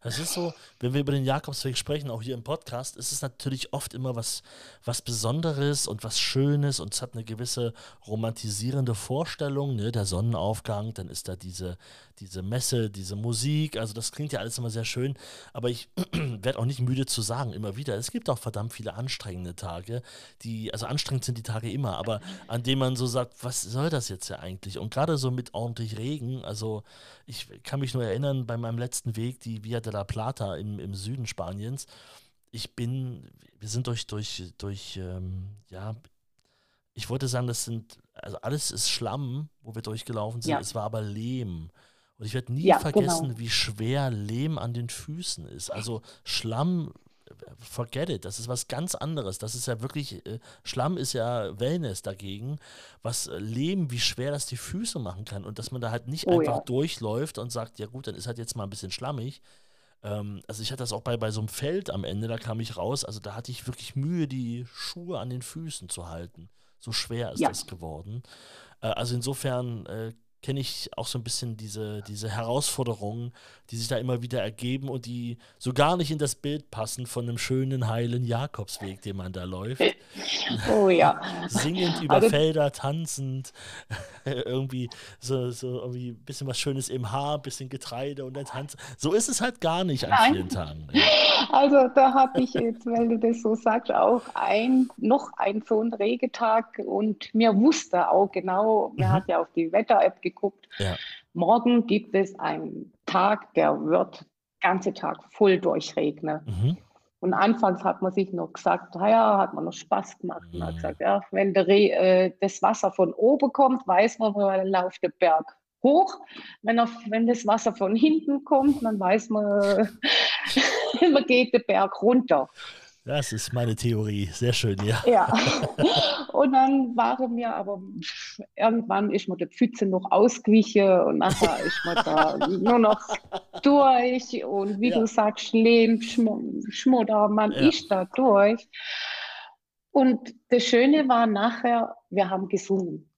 Das ist so, wenn wir über den Jakobsweg sprechen, auch hier im Podcast, ist es natürlich oft immer was, was Besonderes und was Schönes und es hat eine gewisse romantisierende Vorstellung, ne? der Sonnenaufgang, dann ist da diese, diese Messe, diese Musik, also das klingt ja alles immer sehr schön, aber ich werde auch nicht müde zu sagen, immer wieder, es gibt auch verdammt viele anstrengende Tage, die, also anstrengend sind die Tage immer, aber an denen man so sagt, was soll das jetzt ja eigentlich? Und gerade so mit ordentlich Regen, also ich kann mich nur erinnern, bei meinem letzten Weg, die Via de la Plata im, im Süden Spaniens, ich bin, wir sind durch, durch, durch, ähm, ja, ich wollte sagen, das sind, also alles ist Schlamm, wo wir durchgelaufen sind, ja. es war aber Lehm. Und ich werde nie ja, vergessen, genau. wie schwer Lehm an den Füßen ist. Also Schlamm forget it, das ist was ganz anderes. Das ist ja wirklich, äh, Schlamm ist ja Wellness dagegen, was äh, Leben, wie schwer das die Füße machen kann und dass man da halt nicht oh, einfach ja. durchläuft und sagt, ja gut, dann ist halt jetzt mal ein bisschen schlammig. Ähm, also ich hatte das auch bei, bei so einem Feld am Ende, da kam ich raus, also da hatte ich wirklich Mühe, die Schuhe an den Füßen zu halten. So schwer ist ja. das geworden. Äh, also insofern äh, kenne ich auch so ein bisschen diese, diese Herausforderungen, die sich da immer wieder ergeben und die so gar nicht in das Bild passen von einem schönen, heilen Jakobsweg, den man da läuft. Oh ja. Singend über also, Felder, tanzend, irgendwie so, so irgendwie ein bisschen was Schönes im Haar, ein bisschen Getreide und dann tanzen. So ist es halt gar nicht an Nein. vielen Tagen. Also da habe ich jetzt, wenn du das so sagst, auch ein, noch ein so ein Regetag und mir wusste auch genau, mir mhm. hat ja auf die Wetter-App geguckt, ja. morgen gibt es einen Tag, der wird ganze Tag voll durchregnen. Mhm. Und anfangs hat man sich noch gesagt, naja, hat man noch Spaß gemacht. Mhm. Man hat gesagt, ja, wenn der Re äh, das Wasser von oben kommt, weiß man, dann läuft der Berg hoch. Wenn, auf, wenn das Wasser von hinten kommt, dann weiß man, man geht den Berg runter. Das ist meine Theorie. Sehr schön, ja. Ja. Und dann waren mir aber irgendwann ist mir die Pfütze noch ausgewichen und nachher ist man da nur noch durch. Und wie ja. du sagst, Lehm, Schmodder, man ja. ist da durch. Und das Schöne war nachher, wir haben gesungen.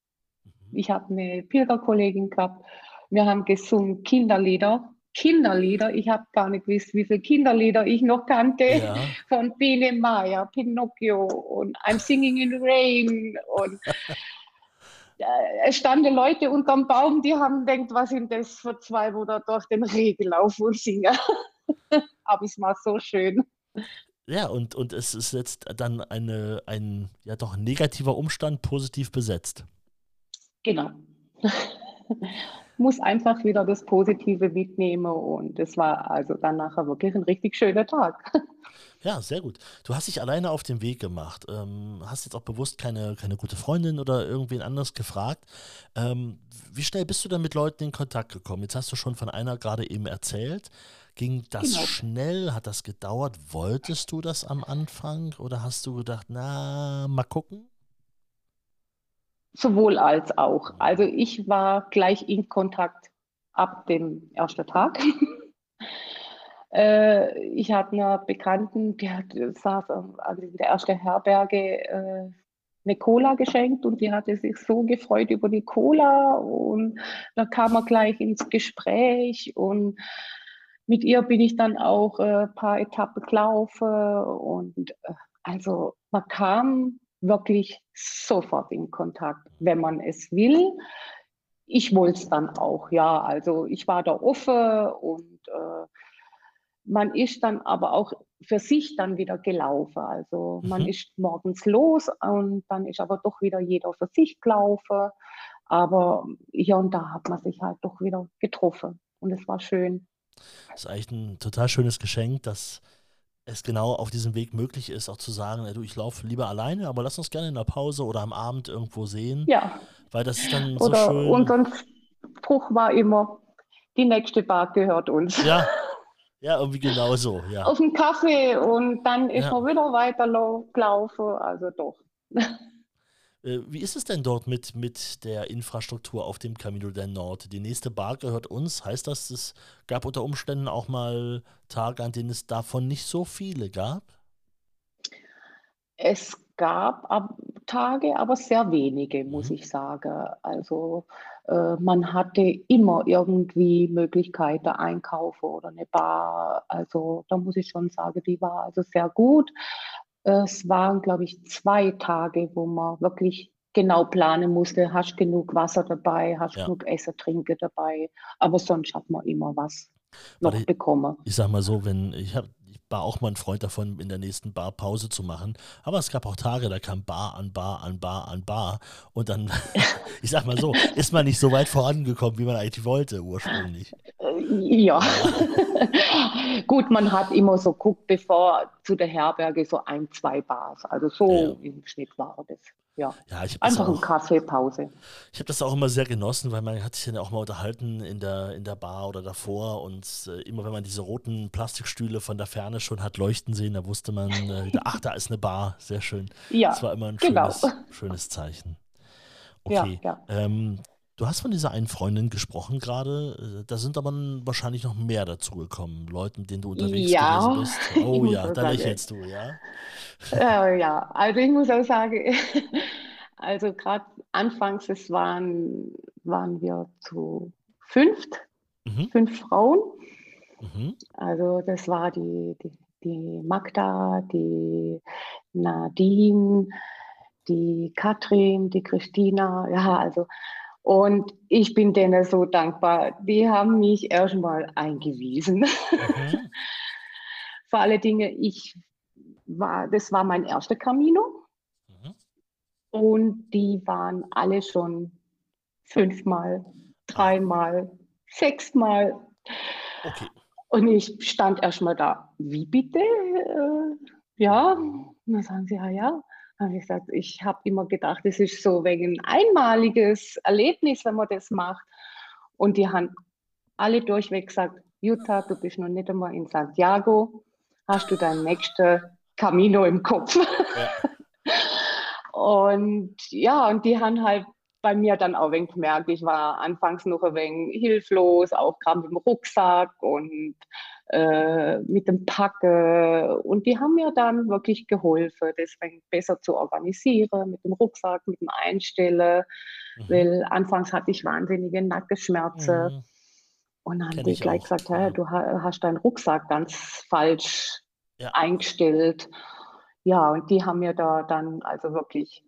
Mhm. Ich habe eine Pilgerkollegin gehabt. Wir haben gesungen Kinderlieder Kinderlieder. Ich habe gar nicht gewusst, wie viele Kinderlieder ich noch kannte. Ja. Von Biene Maya, Pinocchio und I'm Singing in the Rain. Und es standen Leute unterm Baum, die haben gedacht, was sind das für zwei, wo da durch den Regen laufen und singen. Aber es war so schön. Ja, und, und es ist jetzt dann eine, ein ja doch negativer Umstand positiv besetzt. Genau. Muss einfach wieder das Positive mitnehmen und es war also dann nachher wirklich ein richtig schöner Tag. Ja, sehr gut. Du hast dich alleine auf den Weg gemacht. Ähm, hast jetzt auch bewusst keine, keine gute Freundin oder irgendwen anders gefragt. Ähm, wie schnell bist du denn mit Leuten in Kontakt gekommen? Jetzt hast du schon von einer gerade eben erzählt. Ging das Genau. schnell? Hat das gedauert? Wolltest du das am Anfang oder hast du gedacht, na, mal gucken? Sowohl als auch. Also ich war gleich in Kontakt ab dem ersten Tag. Äh, ich hatte eine Bekannten, hat, saß also in der ersten Herberge äh, eine Cola geschenkt und die hatte sich so gefreut über die Cola und da kam er gleich ins Gespräch und mit ihr bin ich dann auch äh, ein paar Etappen gelaufen und äh, also man kam wirklich sofort in Kontakt, wenn man es will. Ich wollte es dann auch, ja. Also ich war da offen und äh, man ist dann aber auch für sich dann wieder gelaufen. Also man Mhm. ist morgens los und dann ist aber doch wieder jeder für sich gelaufen. Aber hier und da hat man sich halt doch wieder getroffen und es war schön. Das ist eigentlich ein total schönes Geschenk, dass es genau auf diesem Weg möglich ist, auch zu sagen, ey, du, ich laufe lieber alleine, aber lass uns gerne in der Pause oder am Abend irgendwo sehen, Ja, weil das ist dann so oder schön. unser Spruch war immer, die nächste Bar gehört uns. Ja, ja, irgendwie genau so, ja. Auf den Kaffee und dann ist Ja. man wieder weitergelaufen. Also doch. Äh, Wie ist es denn dort mit, mit der Infrastruktur auf dem Camino del Norte? Die nächste Bar gehört uns. Heißt das, es gab unter Umständen auch mal Tage, an denen es davon nicht so viele gab? Es gab ab Tage, aber sehr wenige, muss Mhm. ich sagen. Also äh, man hatte immer irgendwie Möglichkeiten, einkaufen oder eine Bar. Also da muss ich schon sagen, die war also sehr gut. Es waren, glaube ich, zwei Tage, wo man wirklich genau planen musste, hast genug Wasser dabei, hast Ja. genug Essen, Trinken dabei. Aber sonst hat man immer was noch Warte, bekommen. ich sag mal so, wenn ich hab, ich war auch mal ein Freund davon, in der nächsten Bar Pause zu machen. Aber es gab auch Tage, da kam Bar an Bar an Bar an Bar. Und dann, ich sag mal so, ist man nicht so weit vorangekommen, wie man eigentlich wollte ursprünglich. Ja. Gut, man hat immer so guckt, bevor zu der Herberge so ein, zwei Bars. Also so Ja, ja. im Schnitt war das. Ja. Ja, ich Einfach ein auch. Kaffeepause. Ich habe das auch immer sehr genossen, weil man hat sich dann auch mal unterhalten in der, in der Bar oder davor und äh, immer wenn man diese roten Plastikstühle von der Ferne schon hat leuchten sehen, da wusste man, äh, wieder, ach, da ist eine Bar, sehr schön. Ja, Das war immer ein genau. schönes, schönes Zeichen. Ja, Okay, ja. ähm, du hast von dieser einen Freundin gesprochen gerade, äh, da sind aber wahrscheinlich noch mehr dazu gekommen, Leuten, mit denen du unterwegs Ja, gewesen bist. Oh ja, auch da lächelst du, ja? Äh, ja, also ich muss auch sagen, also gerade anfangs, es waren, waren wir zu fünft, Mhm, fünf Frauen. mhm, Also das war die, die, die Magda, die Nadine, die Katrin, die Christina, ja, also und ich bin denen so dankbar. Die haben mich erstmal eingewiesen. mhm, Vor alle Dinge, ich war, das war mein erster Camino mhm. und die waren alle schon fünfmal, dreimal, sechsmal. Okay. Und ich stand erstmal da, wie bitte? Äh, ja, und dann sagen sie, ja, ja. Habe ich gesagt, ich habe immer gedacht, es ist so wegen ein einmaliges Erlebnis, wenn man das macht. Und die haben alle durchweg gesagt, Jutta, du bist noch nicht einmal in Santiago, hast du deinen nächsten Camino im Kopf. Ja. Und ja, und die haben halt bei mir dann auch ein wenig gemerkt, ich war anfangs noch ein wenig hilflos, auch gerade mit dem Rucksack und äh, mit dem Packen. Und die haben mir dann wirklich geholfen, das besser zu organisieren, mit dem Rucksack, mit dem Einstellen, Mhm. weil anfangs hatte ich wahnsinnige Nackenschmerzen. Mhm. Und dann haben die ich gleich auch, gesagt, hey, du ha- hast deinen Rucksack ganz falsch Ja. eingestellt. Ja, und die haben mir da dann also wirklich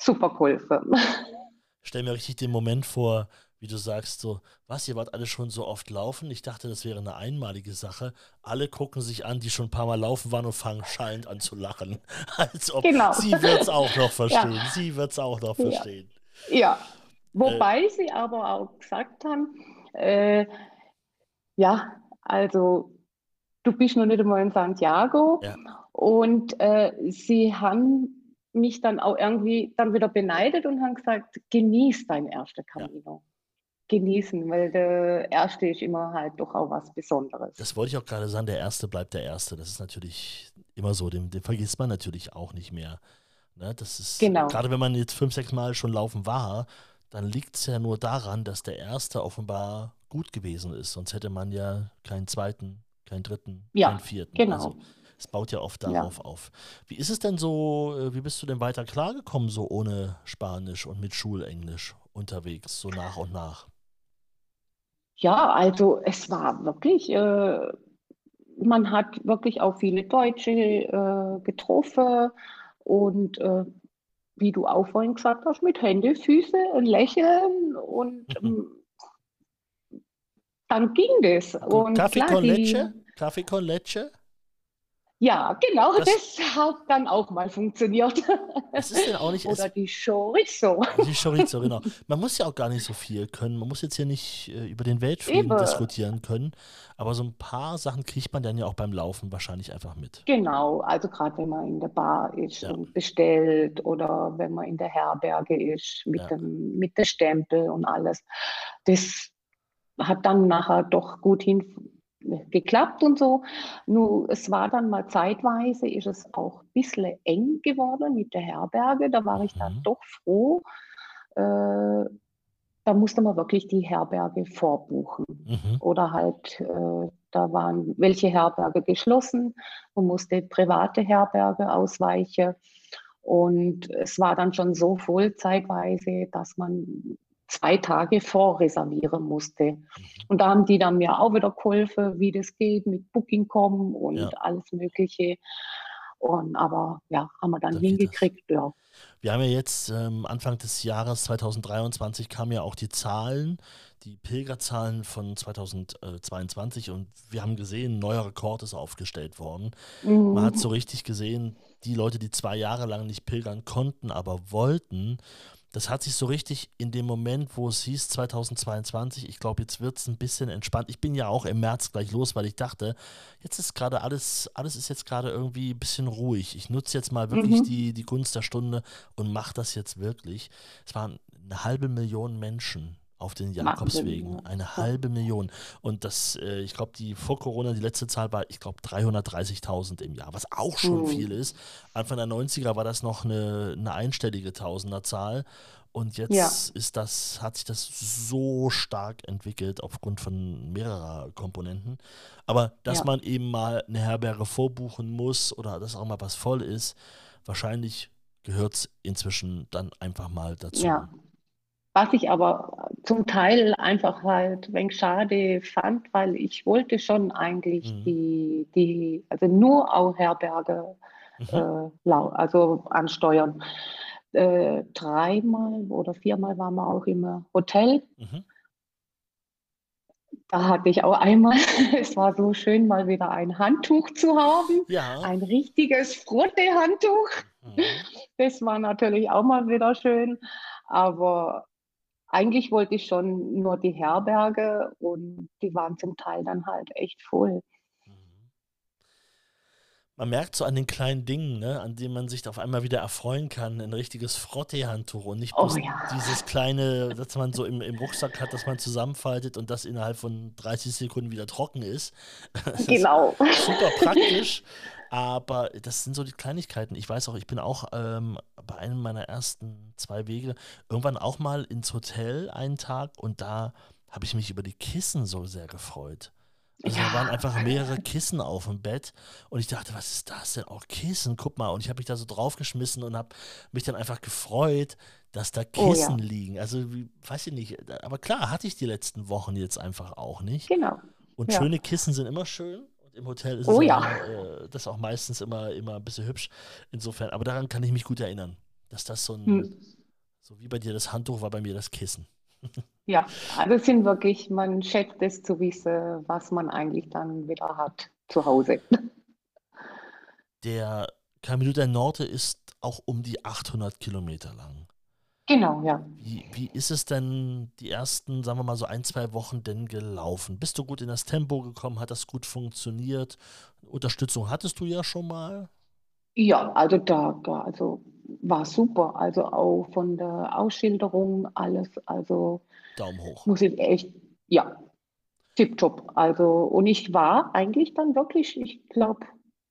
super geholfen. Stell mir richtig den Moment vor, wie du sagst, so, was, ihr wart alle schon so oft laufen? Ich dachte, das wäre eine einmalige Sache. Alle gucken sich an, die schon ein paar Mal laufen waren und fangen schallend an zu lachen. Als ob Genau. sie wird es auch noch verstehen. Sie wird es auch noch Ja. verstehen. Ja, Wobei äh, sie aber auch gesagt haben, äh, ja, also du bist noch nicht einmal in Santiago ja. und äh, sie haben mich dann auch irgendwie dann wieder beneidet und haben gesagt, genieß dein erster Camino. Ja genießen, weil der erste ist immer halt doch auch was Besonderes. Das wollte ich auch gerade sagen, der erste bleibt der erste. Das ist natürlich immer so, den, den vergisst man natürlich auch nicht mehr. Ne, das ist, genau. gerade wenn man jetzt fünf, sechs Mal schon laufen war, dann liegt es ja nur daran, dass der erste offenbar gut gewesen ist. Sonst hätte man ja keinen zweiten, keinen dritten, ja, keinen vierten. Genau. Also, es baut ja oft darauf ja. auf. Wie ist es denn so, äh, wie bist du denn weiter klargekommen, so ohne Spanisch und mit Schulenglisch unterwegs, so nach und nach? Ja, also es war wirklich, äh, man hat wirklich auch viele Deutsche äh, getroffen und äh, wie du auch vorhin gesagt hast, mit Hände, Füße, Lächeln und mhm. ähm, dann ging das. Und Kaffee klar, con leche? Kaffee con leche? Ja, genau, das, das, hat dann auch mal funktioniert. Das ist denn auch nicht. Oder die Chorizo. Die Chorizo, genau. Man muss ja auch gar nicht so viel können. Man muss jetzt hier nicht äh, über den Weltfrieden Eben. diskutieren können. Aber so ein paar Sachen kriegt man dann ja auch beim Laufen wahrscheinlich einfach mit. Genau, also gerade wenn man in der Bar ist ja. und bestellt oder wenn man in der Herberge ist mit, ja. dem, mit der Stempel und alles. Das hat dann nachher doch gut hin geklappt und so. Nur es war dann mal zeitweise, ist es auch ein bisschen eng geworden mit der Herberge. Da war ich dann mhm. doch froh. Äh, da musste man wirklich die Herberge vorbuchen. Mhm. Oder halt, äh, da waren welche Herberge geschlossen. Man musste private Herberge ausweichen. Und es war dann schon so voll zeitweise, dass man zwei Tage vorreservieren musste. Mhm. Und da haben die dann mir auch wieder geholfen, wie das geht mit Booking.com und ja. alles Mögliche. Und, aber ja, haben wir dann da hingekriegt, ja. Wir haben ja jetzt ähm, Anfang des Jahres 2023 kamen ja auch die Zahlen, die Pilgerzahlen von 2022 und wir haben gesehen, ein neuer Rekord ist aufgestellt worden. Mhm. Man hat so richtig gesehen, die Leute, die zwei Jahre lang nicht pilgern konnten, aber wollten, das hat sich so richtig in dem Moment, wo es hieß 2022, ich glaube, jetzt wird es ein bisschen entspannt. Ich bin ja auch im März gleich los, weil ich dachte, jetzt ist gerade alles, alles ist jetzt gerade irgendwie ein bisschen ruhig. Ich nutze jetzt mal wirklich mhm. die, die Gunst der Stunde und mache das jetzt wirklich. Es waren eine halbe Million Menschen auf den Jakobswegen. Eine halbe Million. Und das, äh, ich glaube, die vor Corona, die letzte Zahl war, ich glaube, 330.000 im Jahr, was auch schon mhm. viel ist. Anfang der 90er war das noch eine, eine einstellige Tausenderzahl. Und jetzt ja. ist das, hat sich das so stark entwickelt aufgrund von mehrerer Komponenten. Aber dass ja. man eben mal eine Herberge vorbuchen muss oder dass auch mal was voll ist, wahrscheinlich gehört es inzwischen dann einfach mal dazu. Ja. Was ich aber zum Teil einfach halt wenig schade fand, weil ich wollte schon eigentlich mhm. die, die, also nur auch Herberge mhm. äh, also ansteuern. Äh, dreimal oder viermal waren wir auch im Hotel. Mhm. Da hatte ich auch einmal, es war so schön, mal wieder ein Handtuch zu haben. Ja. Ein richtiges Frotte-Handtuch. Mhm. Das war natürlich auch mal wieder schön. Aber eigentlich wollte ich schon nur die Herberge und die waren zum Teil dann halt echt voll. Mhm. Man merkt so an den kleinen Dingen, ne, an denen man sich auf einmal wieder erfreuen kann, ein richtiges Frottee-Handtuch und nicht bloß oh, ja. dieses kleine, das man so im, im Rucksack hat, das man zusammenfaltet und das innerhalb von 30 Sekunden wieder trocken ist. Das genau. Ist super praktisch. Aber das sind so die Kleinigkeiten. Ich weiß auch, ich bin auch ähm, bei einem meiner ersten zwei Wege irgendwann auch mal ins Hotel einen Tag und da habe ich mich über die Kissen so sehr gefreut. Also ja. da waren einfach mehrere Kissen auf dem Bett und ich dachte, was ist das denn? Auch Kissen, guck mal. Und ich habe mich da so draufgeschmissen und habe mich dann einfach gefreut, dass da Kissen oh, ja. liegen. Also, wie, weiß ich nicht. Aber klar, hatte ich die letzten Wochen jetzt einfach auch nicht. Genau. Und ja. schöne Kissen sind immer schön im Hotel ist oh, ja. äh, das auch meistens immer, immer ein bisschen hübsch. Insofern, aber daran kann ich mich gut erinnern, dass das so ein, hm. so wie bei dir das Handtuch war bei mir das Kissen. ja, das sind wirklich, man schätzt es zu wissen, was man eigentlich dann wieder hat zu Hause. Der Camino del Norte ist auch um die 800 Kilometer lang. Genau, ja. Wie, wie ist es denn die ersten, sagen wir mal so ein, zwei Wochen denn gelaufen? Bist du gut in das Tempo gekommen? Hat das gut funktioniert? Unterstützung hattest du ja schon mal? Ja, also da, also war super. Also auch von der Ausschilderung alles, also Daumen hoch. muss ich echt, ja, tipptopp. Also, und ich war eigentlich dann wirklich, ich glaube,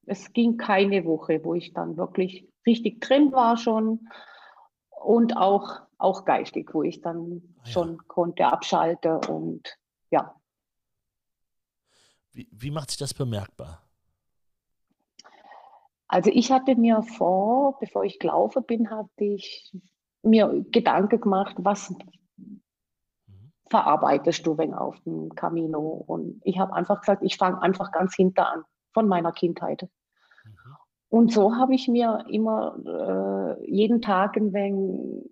es ging keine Woche, wo ich dann wirklich richtig drin war schon und auch, auch geistig, wo ich dann Ah ja. schon konnte abschalten und ja. Wie, wie macht sich das bemerkbar? Also ich hatte mir vor, bevor ich gelaufen bin, hatte ich mir Gedanken gemacht, was Mhm. verarbeitest du wenn auf dem Camino? Und ich habe einfach gesagt, ich fange einfach ganz hinter an, von meiner Kindheit. Und so habe ich mir immer äh, jeden Tag ein wenig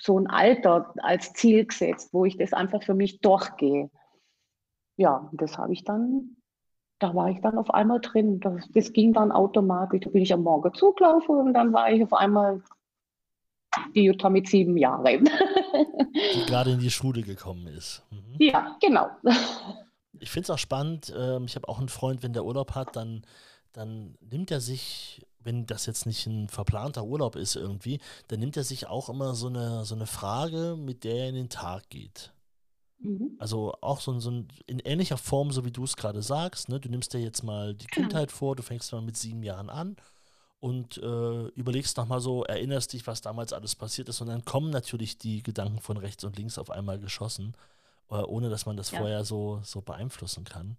so ein Alter als Ziel gesetzt, wo ich das einfach für mich durchgehe. Ja, das habe ich dann, da war ich dann auf einmal drin. Das, das ging dann automatisch. Da bin ich am Morgen zugelaufen und dann war ich auf einmal die Jutta mit sieben Jahren. Die gerade in die Schule gekommen ist. Mhm. ja, genau. Ich finde es auch spannend. Ähm, ich habe auch einen Freund, wenn der Urlaub hat, dann, dann nimmt er sich, wenn das jetzt nicht ein verplanter Urlaub ist irgendwie, dann nimmt er sich auch immer so eine, so eine Frage, mit der er in den Tag geht. Mhm. Also auch so, so ein, in ähnlicher Form, so wie du es gerade sagst. Ne? Du nimmst dir jetzt mal die Genau. Kindheit vor, du fängst mal mit sieben Jahren an und äh, überlegst nochmal so, erinnerst dich, was damals alles passiert ist. Und dann kommen natürlich die Gedanken von rechts und links auf einmal geschossen, äh, ohne dass man das Ja. vorher so, so beeinflussen kann.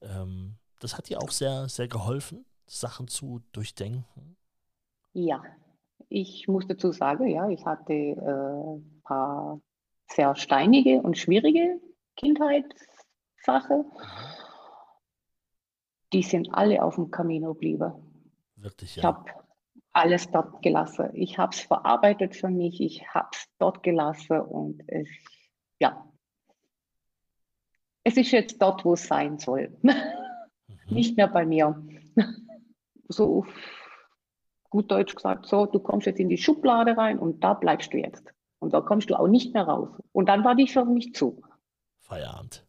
Ähm, das hat dir auch sehr, sehr geholfen, Sachen zu durchdenken. Ja, ich muss dazu sagen, ja, ich hatte äh, ein paar sehr steinige und schwierige Kindheitssachen. Die sind alle auf dem Camino geblieben. Wirklich, Ich ja. habe alles dort gelassen. Ich habe es verarbeitet für mich. Ich habe es dort gelassen und es, ja, es ist jetzt dort, wo es sein soll. Nicht mehr bei mir. So gut Deutsch gesagt, so, du kommst jetzt in die Schublade rein und da bleibst du jetzt. Und da kommst du auch nicht mehr raus. Und dann war die für mich zu. Feierabend.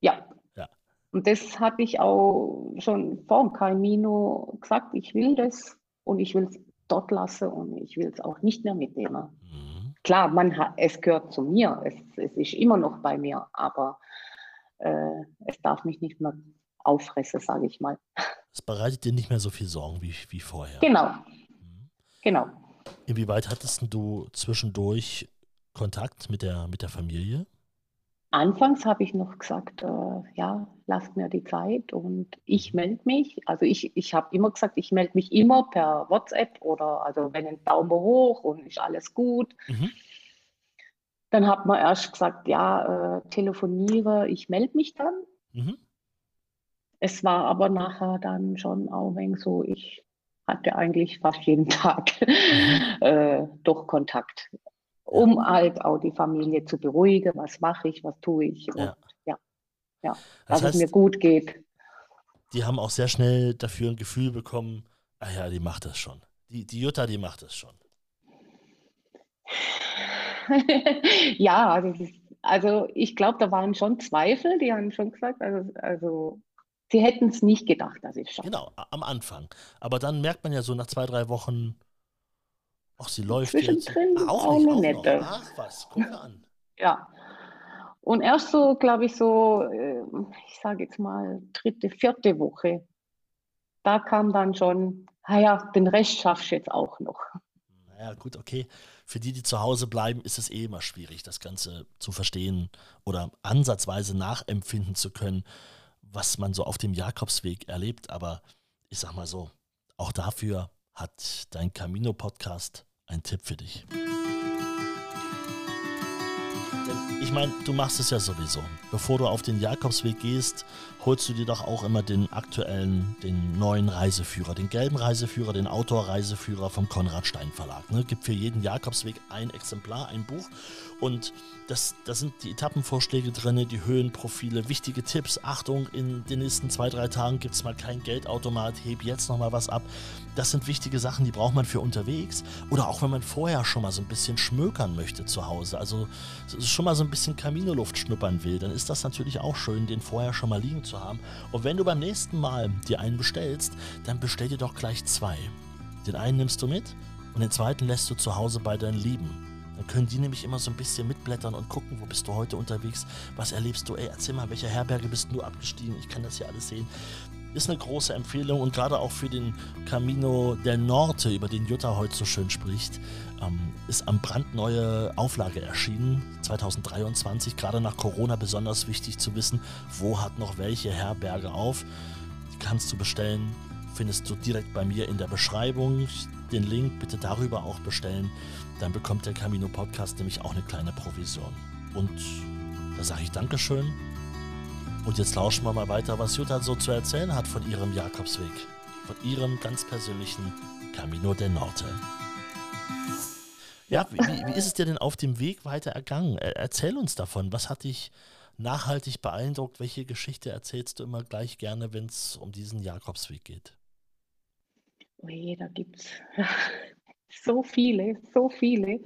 Ja. Ja. Und das hatte ich auch schon vor dem Camino gesagt, ich will das und ich will es dort lassen und ich will es auch nicht mehr mitnehmen. Mhm. Klar, man hat, es gehört zu mir, es, es ist immer noch bei mir, aber äh, es darf mich nicht mehr auffressen, sage ich mal. Es bereitet dir nicht mehr so viel Sorgen wie, wie vorher. Genau, Mhm. genau. Inwieweit hattest du zwischendurch Kontakt mit der, mit der Familie? Anfangs habe ich noch gesagt, äh, ja, lasst mir die Zeit und ich melde mich. Also ich, ich habe immer gesagt, ich melde mich immer per WhatsApp oder also wenn ein Daumen hoch und ist alles gut. Mhm. Dann hat man erst gesagt, ja, äh, telefoniere, ich melde mich dann. Mhm. Es war aber nachher dann schon auch ein so, ich hatte eigentlich fast jeden Tag äh, doch Kontakt, um halt auch die Familie zu beruhigen, was mache ich, was tue ich Ja. ja, ja, Das dass es mir heißt, gut geht. die haben auch sehr schnell dafür ein Gefühl bekommen, ah ja, die macht das schon. Die, die Jutta, die macht das schon. Ja, also, also ich glaube, da waren schon Zweifel, die haben schon gesagt, also, also sie hätten es nicht gedacht, dass ich es schaffe. Genau, am Anfang. Aber dann merkt man ja so nach zwei, drei Wochen, ach, sie läuft jetzt. Zwischendrin Ah, auch auch nicht, auch nette. noch. Ach was, guck mal an. Ja. Und erst so, glaube ich, so, äh, ich sage jetzt mal, dritte, vierte Woche, da kam dann schon, ah ja, den Rest schaffst du jetzt auch noch. Naja, gut, okay. Für die, die zu Hause bleiben, ist es eh immer schwierig, das Ganze zu verstehen oder ansatzweise nachempfinden zu können, was man so auf dem Jakobsweg erlebt. Aber ich sag mal so, auch dafür hat dein Camino-Podcast einen Tipp für dich. Ich meine, du machst es ja sowieso. Bevor du auf den Jakobsweg gehst, holst du dir doch auch immer den aktuellen, den neuen Reiseführer, den gelben Reiseführer, den Outdoor-Reiseführer vom Konrad Stein Verlag. Ne? Gibt für jeden Jakobsweg ein Exemplar, ein Buch. Und das, da sind die Etappenvorschläge drin, die Höhenprofile, wichtige Tipps. Achtung, in den nächsten zwei, drei Tagen gibt es mal kein Geldautomat, heb jetzt nochmal was ab. Das sind wichtige Sachen, die braucht man für unterwegs. Oder auch wenn man vorher schon mal so ein bisschen schmökern möchte zu Hause. Also schon mal so ein bisschen Kaminoluft schnuppern will, dann ist das natürlich auch schön, den vorher schon mal liegen zu haben. Und wenn du beim nächsten Mal dir einen bestellst, dann bestell dir doch gleich zwei. Den einen nimmst du mit und den zweiten lässt du zu Hause bei deinen Lieben. Dann können die nämlich immer so ein bisschen mitblättern und gucken, wo bist du heute unterwegs, was erlebst du, ey, erzähl mal, welche Herberge bist du abgestiegen, ich kann das hier alles sehen. Ist eine große Empfehlung und gerade auch für den Camino del Norte, über den Jutta heute so schön spricht, ähm, ist am brandneue Auflage erschienen, 2023, gerade nach Corona besonders wichtig zu wissen, wo hat noch welche Herberge auf. Die kannst du bestellen, findest du direkt bei mir in der Beschreibung. Den Link bitte darüber auch bestellen dann bekommt der Camino Podcast nämlich auch eine kleine Provision. Und da sage ich Dankeschön. Und jetzt lauschen wir mal weiter, was Jutta so zu erzählen hat von ihrem Jakobsweg. Von ihrem ganz persönlichen Camino del Norte. Ja, wie, wie, ist es dir denn auf dem Weg weiter ergangen? Erzähl uns davon. Was hat dich nachhaltig beeindruckt? Welche Geschichte erzählst du immer gleich gerne, wenn es um diesen Jakobsweg geht? Je, da gibt es so viele, so viele.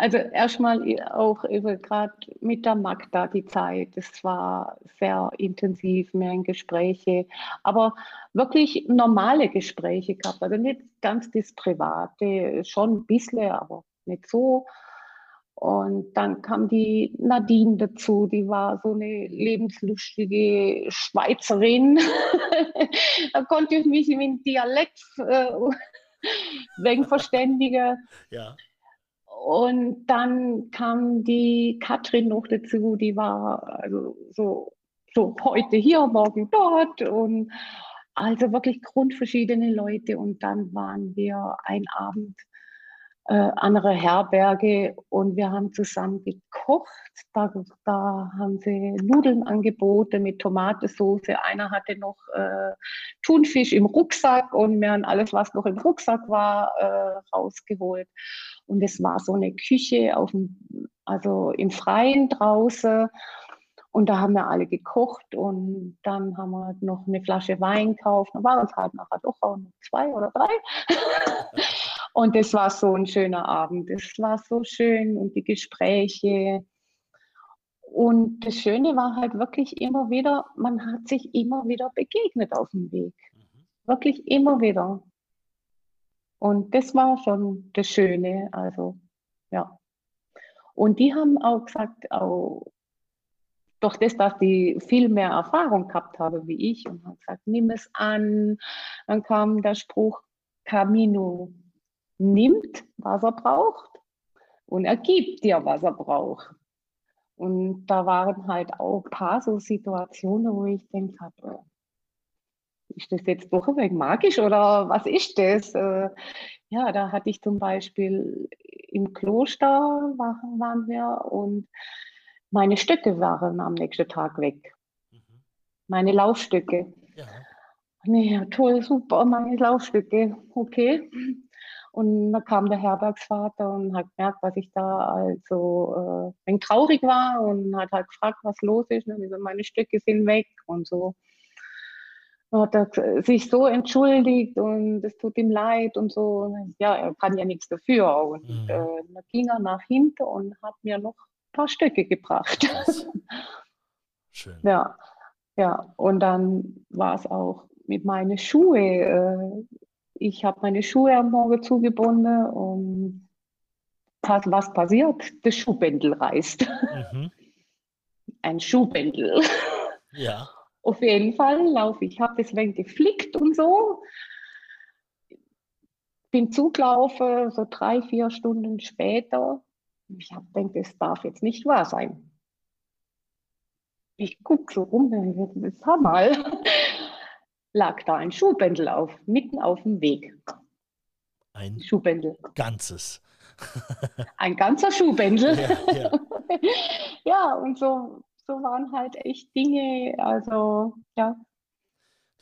Also erstmal auch gerade mit der Magda die Zeit. Es war sehr intensiv, mehr in Gespräche, aber wirklich normale Gespräche gehabt. Also nicht ganz das Private, schon ein bisschen, aber nicht so. Und dann kam die Nadine dazu, die war so eine lebenslustige Schweizerin. da konnte ich mich mit Dialekt äh, wegen Verständiger. Ja. Und dann kam die Katrin noch dazu, die war also so, so heute hier, morgen dort und also wirklich grundverschiedene Leute. Und dann waren wir ein Abend äh, andere Herberge und wir haben zusammen gekocht. Da, da haben sie Nudeln angeboten mit Tomatensauce. Einer hatte noch äh, Thunfisch im Rucksack und wir haben alles, was noch im Rucksack war, äh, rausgeholt. Und es war so eine Küche auf dem, also im Freien draußen. Und da haben wir alle gekocht und dann haben wir noch eine Flasche Wein gekauft. Da waren es halt nachher doch auch noch zwei oder drei. und das war so ein schöner Abend. Es war so schön und die Gespräche. Und das Schöne war halt wirklich immer wieder, man hat sich immer wieder begegnet auf dem Weg. Mhm. Wirklich immer wieder. Und das war schon das Schöne. Also, ja. Und die haben auch gesagt, auch durch das, dass die viel mehr Erfahrung gehabt habe wie ich und haben gesagt, nimm es an. Dann kam der Spruch, Camino nimmt, was er braucht und er gibt dir, was er braucht. Und da waren halt auch ein paar so Situationen, wo ich denke habe, ist das jetzt durchweg magisch oder was ist das? Äh, ja, da hatte ich zum Beispiel im Kloster waren wir und meine Stücke waren am nächsten Tag weg. Mhm. Meine Laufstücke. Ja. Nee, toll, super, meine Laufstücke. Okay. Und da kam der Herbergsvater und hat gemerkt, dass ich da also äh, ein traurig war und hat halt gefragt, was los ist. Und so, meine Stücke sind weg und so. Hat er sich so entschuldigt und es tut ihm leid und so. Ja, er kann ja nichts dafür. Und mhm. äh, dann ging er nach hinten und hat mir noch paar Stücke gebracht. Schön. Ja, ja. Und dann war es auch mit meinen Schuhen. Äh, ich habe meine Schuhe am Morgen zugebunden und was passiert? Das Schuhbändel reißt. Mhm. Ein Schuhbändel. Ja. Auf jeden Fall laufe ich. Ich habe das wenig geflickt und so. Bin zugelaufen, so drei, vier Stunden später ich habe gedacht, das darf jetzt nicht wahr sein. Ich gucke so rum, das haben mal. Lag da ein Schuhbändel auf, mitten auf dem Weg. Ein Schuhbändel. Ganzes. ein ganzer Schuhbändel. Ja, ja. ja, und so, so waren halt echt Dinge, also ja,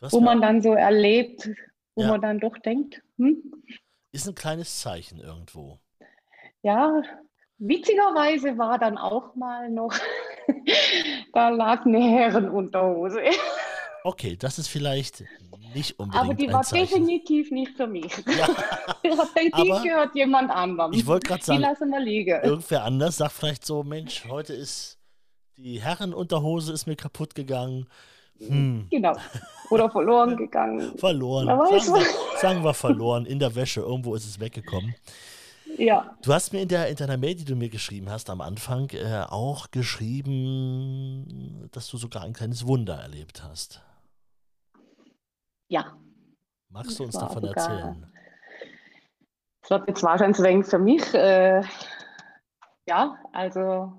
wo man dann so erlebt, wo ja. man dann doch denkt, hm? Ist ein kleines Zeichen irgendwo. Ja, witzigerweise war dann auch mal noch, da lag eine Herrenunterhose. Okay, das ist vielleicht nicht unbedingt. Aber die war definitiv nicht für mich. Ja. die gehört jemand anderem. Ich wollte gerade sagen, die lassen wir liegen. irgendwer anders sagt vielleicht so: Mensch, heute ist die Herrenunterhose ist mir kaputt gegangen. Hm. Genau. Oder verloren gegangen. verloren. Sagen wir, sagen wir verloren. In der Wäsche. Irgendwo ist es weggekommen. Ja. Du hast mir in, der, in deiner Mail, die du mir geschrieben hast am Anfang, äh, auch geschrieben, dass du sogar ein kleines Wunder erlebt hast. Ja. Magst du uns davon sogar, erzählen? Das wird jetzt wahrscheinlich für mich. Äh, ja, also,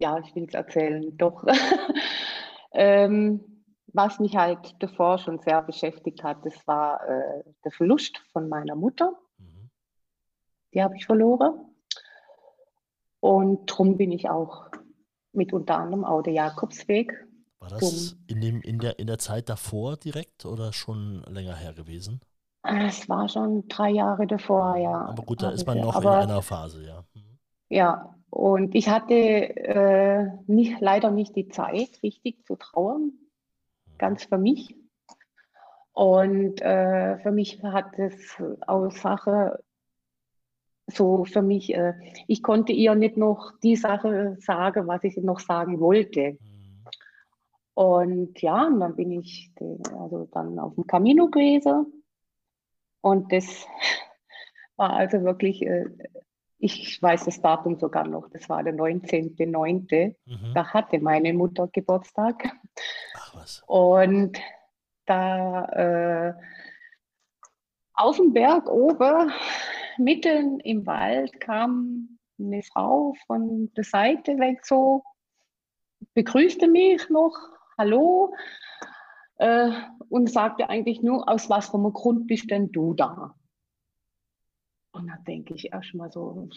ja, ich will es erzählen, doch. ähm, was mich halt davor schon sehr beschäftigt hat, das war äh, der Verlust von meiner Mutter. Mhm. Die habe ich verloren. Und darum bin ich auch mit unter anderem auch der Jakobsweg war das in, dem, in, der, in der Zeit davor direkt oder schon länger her gewesen? Es war schon drei Jahre davor, ja. Aber gut, da ist man noch Aber, in einer Phase, ja. Mhm. Ja, und ich hatte äh, nicht, leider nicht die Zeit, richtig zu trauern, ganz für mich. Und äh, für mich hat es aus Sache so für mich, äh, ich konnte ihr nicht noch die Sache sagen, was ich noch sagen wollte. Und ja, und dann bin ich also dann auf dem Camino gewesen. Und das war also wirklich, äh, ich weiß das Datum sogar noch, das war der 19.09. Mhm. Da hatte meine Mutter Geburtstag. Ach was. Und da äh, auf dem Berg oben, mitten im Wald, kam eine Frau von der Seite weg so, begrüßte mich noch, Hallo äh, und sagte eigentlich nur, aus was für einem Grund bist denn du da? Und dann denke ich erstmal so,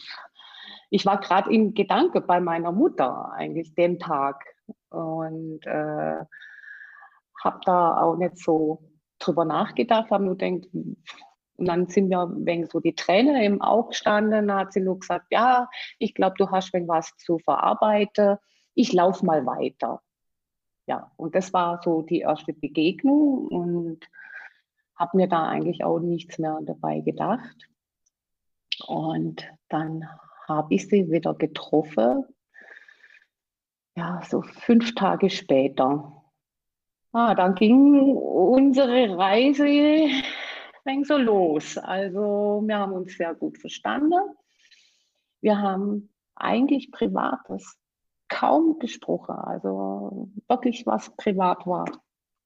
ich war gerade in Gedanke bei meiner Mutter eigentlich den Tag. Und äh, habe da auch nicht so drüber nachgedacht, habe nur gedacht, und dann sind mir wegen so die Tränen im Auge gestanden, da hat sie nur gesagt, ja, ich glaube, du hast wenn was zu verarbeiten, ich laufe mal weiter. Ja, und das war so die erste Begegnung und habe mir da eigentlich auch nichts mehr dabei gedacht. Und dann habe ich sie wieder getroffen, ja, so fünf Tage später. Ah, dann ging unsere Reise so los. Also wir haben uns sehr gut verstanden. Wir haben eigentlich Privates kaum gesprochen. Also wirklich was privat war.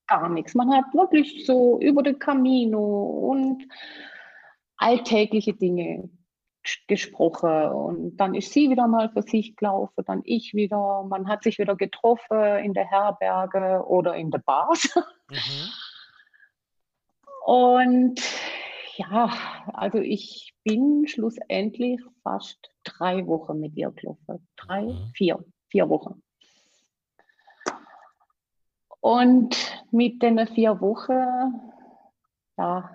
Gar nichts. Man hat wirklich so über den Camino und alltägliche Dinge gesprochen und dann ist sie wieder mal für sich gelaufen, dann ich wieder. Man hat sich wieder getroffen in der Herberge oder in der Bar. Mhm. Und ja, also ich bin schlussendlich fast drei Wochen mit ihr gelaufen. Drei, mhm. vier vier Wochen. Und mit den vier Wochen, ja,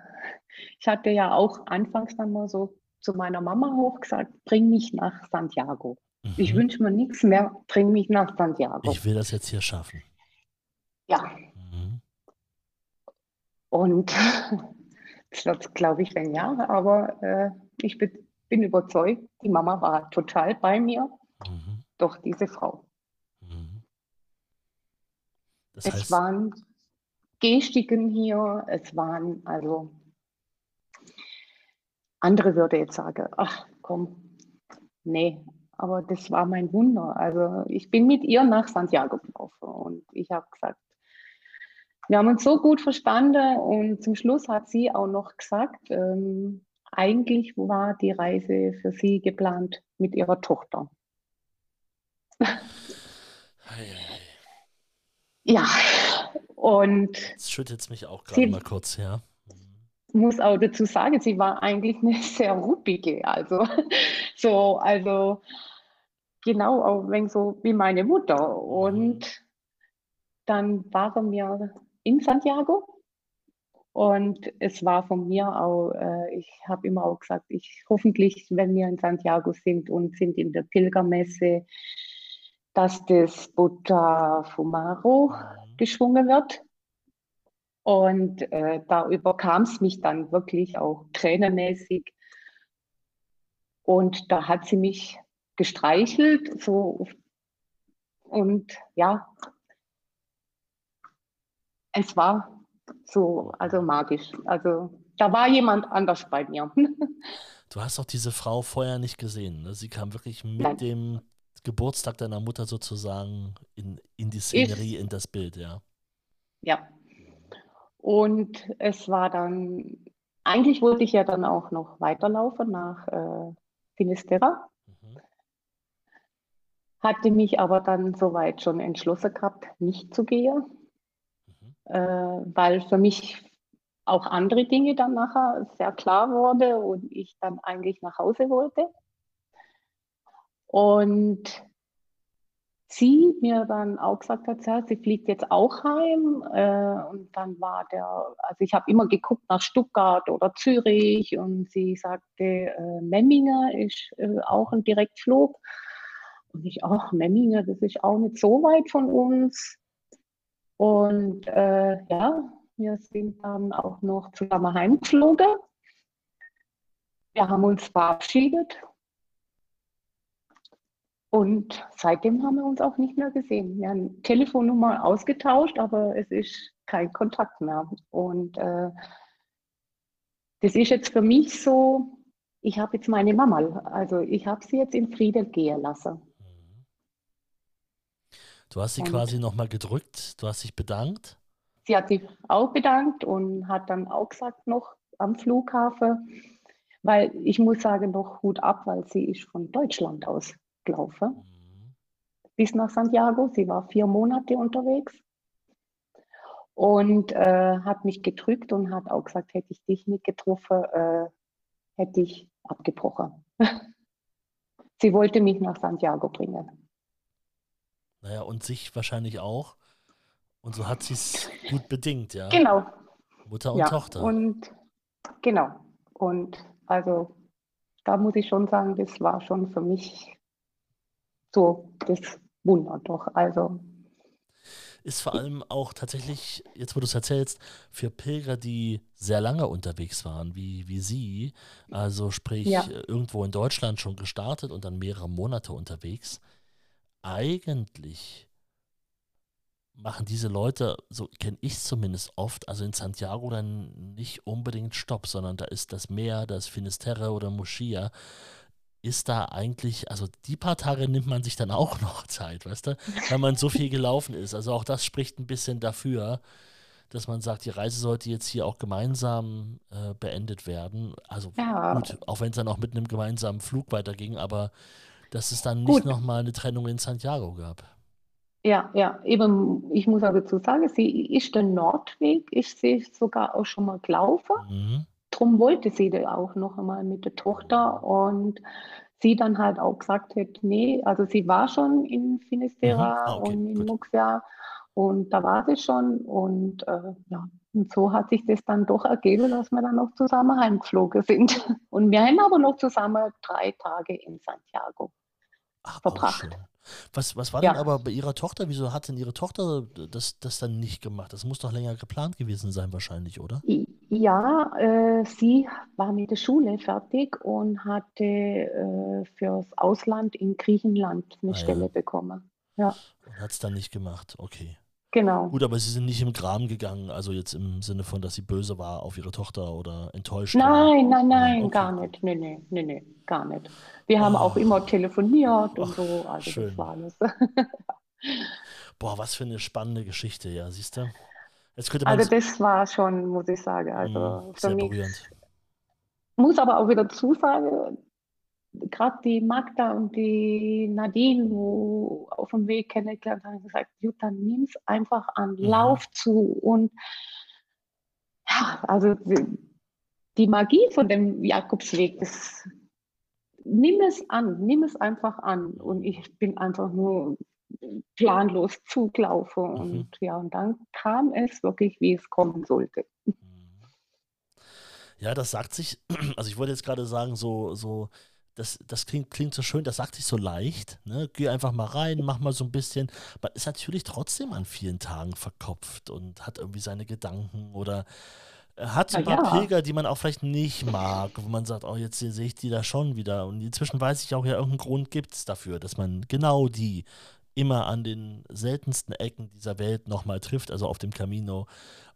ich hatte ja auch anfangs dann mal so zu meiner Mama hochgesagt, bring mich nach Santiago. Mhm. Ich wünsche mir nichts mehr, bring mich nach Santiago. Ich will das jetzt hier schaffen. Ja. Mhm. Und das glaube ich, ein Jahr, aber äh, ich bin, bin, überzeugt, die Mama war total bei mir. Mhm doch diese Frau. Mhm. es heißt, waren Gestiken hier, es waren also andere würde jetzt sagen, ach komm, nee, aber das war mein Wunder. Also ich bin mit ihr nach Santiago gelaufen und ich habe gesagt, wir haben uns so gut verstanden und zum Schluss hat sie auch noch gesagt, ähm, eigentlich war die Reise für sie geplant mit ihrer Tochter. Ja, und. Jetzt schüttelt es mich auch gerade mal kurz, ja. Muss auch dazu sagen, sie war eigentlich eine sehr ruppige. Also, so, also genau, auch wenn so wie meine Mutter. Und dann waren wir in Santiago und es war von mir auch, äh, ich habe immer auch gesagt, ich hoffentlich, wenn wir in Santiago sind und sind in der Pilgermesse, dass das Buddha Fumaro mhm. geschwungen wird. Und äh, da überkam es mich dann wirklich auch tränenmäßig. Und da hat sie mich gestreichelt, so und ja, es war so, also magisch. Also da war jemand anders bei mir. Du hast auch diese Frau vorher nicht gesehen. Ne? Sie kam wirklich mit Nein. dem Geburtstag deiner Mutter sozusagen in, in die Szenerie, ich, in das Bild, ja. Ja. Und es war dann, eigentlich wollte ich ja dann auch noch weiterlaufen nach äh, Finisterra. Mhm. Hatte mich aber dann soweit schon entschlossen gehabt, nicht zu gehen äh, weil für mich auch andere Dinge dann nachher sehr klar wurde und ich dann eigentlich nach Hause wollte. Und sie mir dann auch gesagt hat, ja, sie fliegt jetzt auch heim. Äh, und dann war der, also ich habe immer geguckt nach Stuttgart oder Zürich und sie sagte, äh, Memminger ist äh, auch ein Direktflug. Und ich, ach, Memminger, das ist auch nicht so weit von uns. Und äh, ja, wir sind dann auch noch zusammen heimgeflogen. Wir haben uns verabschiedet. Und seitdem haben wir uns auch nicht mehr gesehen. Wir haben Telefonnummer ausgetauscht, aber es ist kein Kontakt mehr. Und äh, das ist jetzt für mich so, ich habe jetzt meine Mama, also ich habe sie jetzt in Frieden gehen lassen. Du hast sie und quasi nochmal gedrückt, du hast dich bedankt. Sie hat sich auch bedankt und hat dann auch gesagt noch am Flughafen, weil ich muss sagen, noch Hut ab, weil sie ist von Deutschland aus gelaufen. Mhm. Bis nach Santiago. Sie war vier Monate unterwegs und äh, hat mich gedrückt und hat auch gesagt, hätte ich dich nicht getroffen, äh, hätte ich abgebrochen. sie wollte mich nach Santiago bringen. Naja, und sich wahrscheinlich auch. Und so hat sie es gut bedingt, ja. Genau. Mutter und ja, Tochter. Und genau. Und also da muss ich schon sagen, das war schon für mich so das Wunder doch. Also ist vor allem auch tatsächlich, jetzt wo du es erzählst, für Pilger, die sehr lange unterwegs waren, wie, wie sie, also sprich ja. irgendwo in Deutschland schon gestartet und dann mehrere Monate unterwegs, eigentlich machen diese Leute, so kenne ich es zumindest oft, also in Santiago dann nicht unbedingt Stopp, sondern da ist das Meer, das Finisterre oder Moschia, ist da eigentlich, also die paar Tage nimmt man sich dann auch noch Zeit, weißt du, wenn man so viel gelaufen ist. Also auch das spricht ein bisschen dafür, dass man sagt, die Reise sollte jetzt hier auch gemeinsam äh, beendet werden. Also ja. gut, auch wenn es dann auch mit einem gemeinsamen Flug weiterging, aber dass es dann nicht nochmal eine Trennung in Santiago gab. Ja, ja, eben, ich muss aber dazu sagen, sie ist der Nordweg, ist sie sogar auch schon mal gelaufen. Mhm. Darum wollte sie da auch noch einmal mit der Tochter und sie dann halt auch gesagt hat, nee, also sie war schon in Finisterra mhm. ah, okay, und in gut. Muxia und da war sie schon und äh, ja, und so hat sich das dann doch ergeben, dass wir dann noch zusammen heimgeflogen sind. Und wir haben aber noch zusammen drei Tage in Santiago. Ach, verbracht. Was, was war ja. denn aber bei ihrer Tochter? Wieso hat denn ihre Tochter das, das dann nicht gemacht? Das muss doch länger geplant gewesen sein, wahrscheinlich, oder? Ja, äh, sie war mit der Schule fertig und hatte äh, fürs Ausland in Griechenland eine ah, Stelle ja. bekommen. Ja. Und hat es dann nicht gemacht, okay. Genau. Gut, aber sie sind nicht im Graben gegangen, also jetzt im Sinne von, dass sie böse war auf ihre Tochter oder enttäuscht. Nein, nein, nein, okay. gar nicht. Nee, nee, nee, nee, gar nicht. Wir haben oh. auch immer telefoniert und oh, so, also schön. das war alles. Boah, was für eine spannende Geschichte, ja, siehst du? Also das war schon, muss ich sagen, also mh, für mich. Berührend. Muss aber auch wieder zusagen, gerade die Magda und die Nadine, wo auf dem Weg kennengelernt haben, gesagt, Jutta, nimm es einfach an, mhm. lauf zu. Und ja, also die, die, Magie von dem Jakobsweg, das nimm es an, nimm es einfach an. Und ich bin einfach nur planlos zugelaufen. Mhm. Und ja, und dann kam es wirklich, wie es kommen sollte. Ja, das sagt sich, also ich wollte jetzt gerade sagen, so, so, das, das klingt, klingt so schön, das sagt sich so leicht. Ne? Geh einfach mal rein, mach mal so ein bisschen. Man ist natürlich trotzdem an vielen Tagen verkopft und hat irgendwie seine Gedanken oder hat so ein paar ja. Pilger, die man auch vielleicht nicht mag, wo man sagt, oh, jetzt sehe ich die da schon wieder. Und inzwischen weiß ich auch, ja, irgendeinen Grund gibt es dafür, dass man genau die immer an den seltensten Ecken dieser Welt nochmal trifft, also auf dem Camino.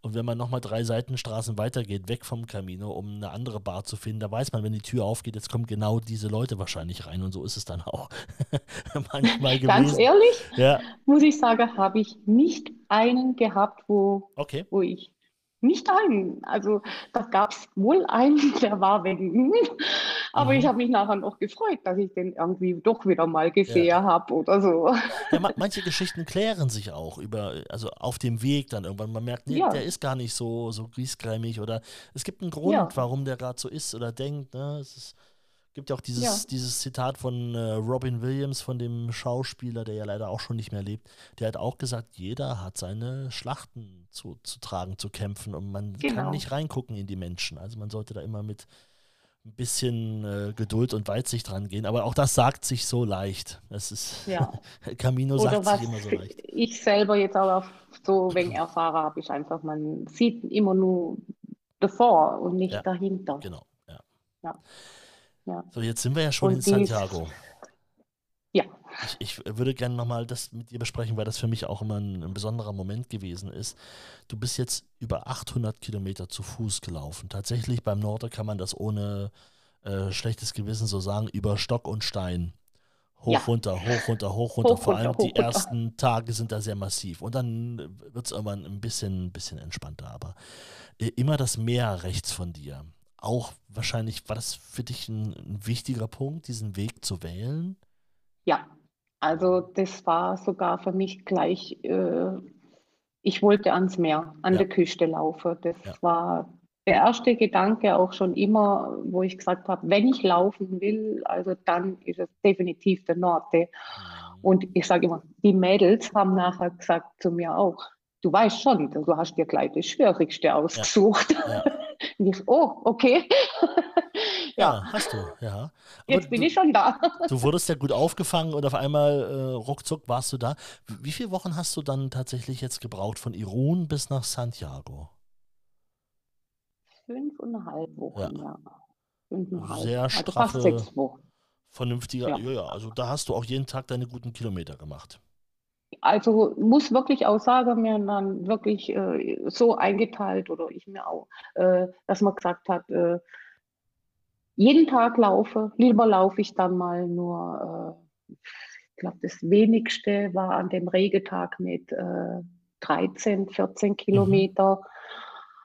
Und wenn man nochmal drei Seitenstraßen weitergeht, weg vom Camino, um eine andere Bar zu finden, da weiß man, wenn die Tür aufgeht, jetzt kommen genau diese Leute wahrscheinlich rein. Und so ist es dann auch manchmal gewesen. Ganz ehrlich, ja. muss ich sagen, habe ich nicht einen gehabt, wo, okay. wo ich nicht einen. Also da gab es wohl einen, der war wegen, aber mhm. ich habe mich nachher noch gefreut, dass ich den irgendwie doch wieder mal gesehen ja. habe oder so. Ja, ma manche Geschichten klären sich auch über, also auf dem Weg dann irgendwann. Man merkt, nee, ja. der ist gar nicht so, so griesgrämig oder es gibt einen Grund, warum der gerade so ist oder denkt. Ne? Es ist, Gibt ja auch dieses, ja. dieses Zitat von äh, Robin Williams, von dem Schauspieler, der ja leider auch schon nicht mehr lebt. Der hat auch gesagt, jeder hat seine Schlachten zu, zu tragen, zu kämpfen und man genau. kann nicht reingucken in die Menschen. Also man sollte da immer mit ein bisschen äh, Geduld und Weitsicht dran gehen. Aber auch das sagt sich so leicht. Das ist ja. Camino Oder sagt sich immer so leicht. Ich selber jetzt auch so wegen erfahre habe ich einfach, man sieht immer nur davor und nicht ja. dahinter. Genau, ja. ja. Ja. So, jetzt sind wir ja schon und in Santiago. Ja. Ich, ich würde gerne nochmal das mit dir besprechen, weil das für mich auch immer ein, ein, besonderer Moment gewesen ist. Du bist jetzt über 800 Kilometer zu Fuß gelaufen. Tatsächlich beim Norden kann man das ohne äh, schlechtes Gewissen so sagen, über Stock und Stein. Hoch, ja. runter, hoch, runter, hoch, runter. Hoch, Vor allem runter, die ersten runter. Tage sind da sehr massiv. Und dann wird es irgendwann ein bisschen, ein bisschen entspannter. Aber äh, immer das Meer rechts von dir auch wahrscheinlich, war das für dich ein, ein wichtiger Punkt, diesen Weg zu wählen? Ja, also das war sogar für mich gleich, äh, ich wollte ans Meer, an ja. der Küste laufen. Das ja. war der erste Gedanke auch schon immer, wo ich gesagt habe, wenn ich laufen will, also dann ist es definitiv der Norte. Mhm. Und ich sage immer, die Mädels haben nachher gesagt zu mir auch, du weißt schon, du hast dir gleich das Schwierigste ausgesucht. Ja. Und ich, oh, okay. ja. ja. hast du, ja. Aber Jetzt bin du, ich schon da. du wurdest ja gut aufgefangen und auf einmal äh, ruckzuck warst du da. Wie viele Wochen hast du dann tatsächlich jetzt gebraucht von Irun bis nach Santiago? Fünfeinhalb Wochen, ja. ja. Fünfeinhalb. Sehr straffe, also fast sechs Wochen. vernünftiger, ja. ja, also da hast du auch jeden Tag deine guten Kilometer gemacht also muss wirklich auch sagen, mir dann wirklich äh, so eingeteilt oder ich mir auch, äh, dass man gesagt hat, äh, jeden Tag laufe, lieber laufe ich dann mal nur, äh, ich glaube, das wenigste war an dem Regetag mit 13, äh, 14 mhm. Kilometer,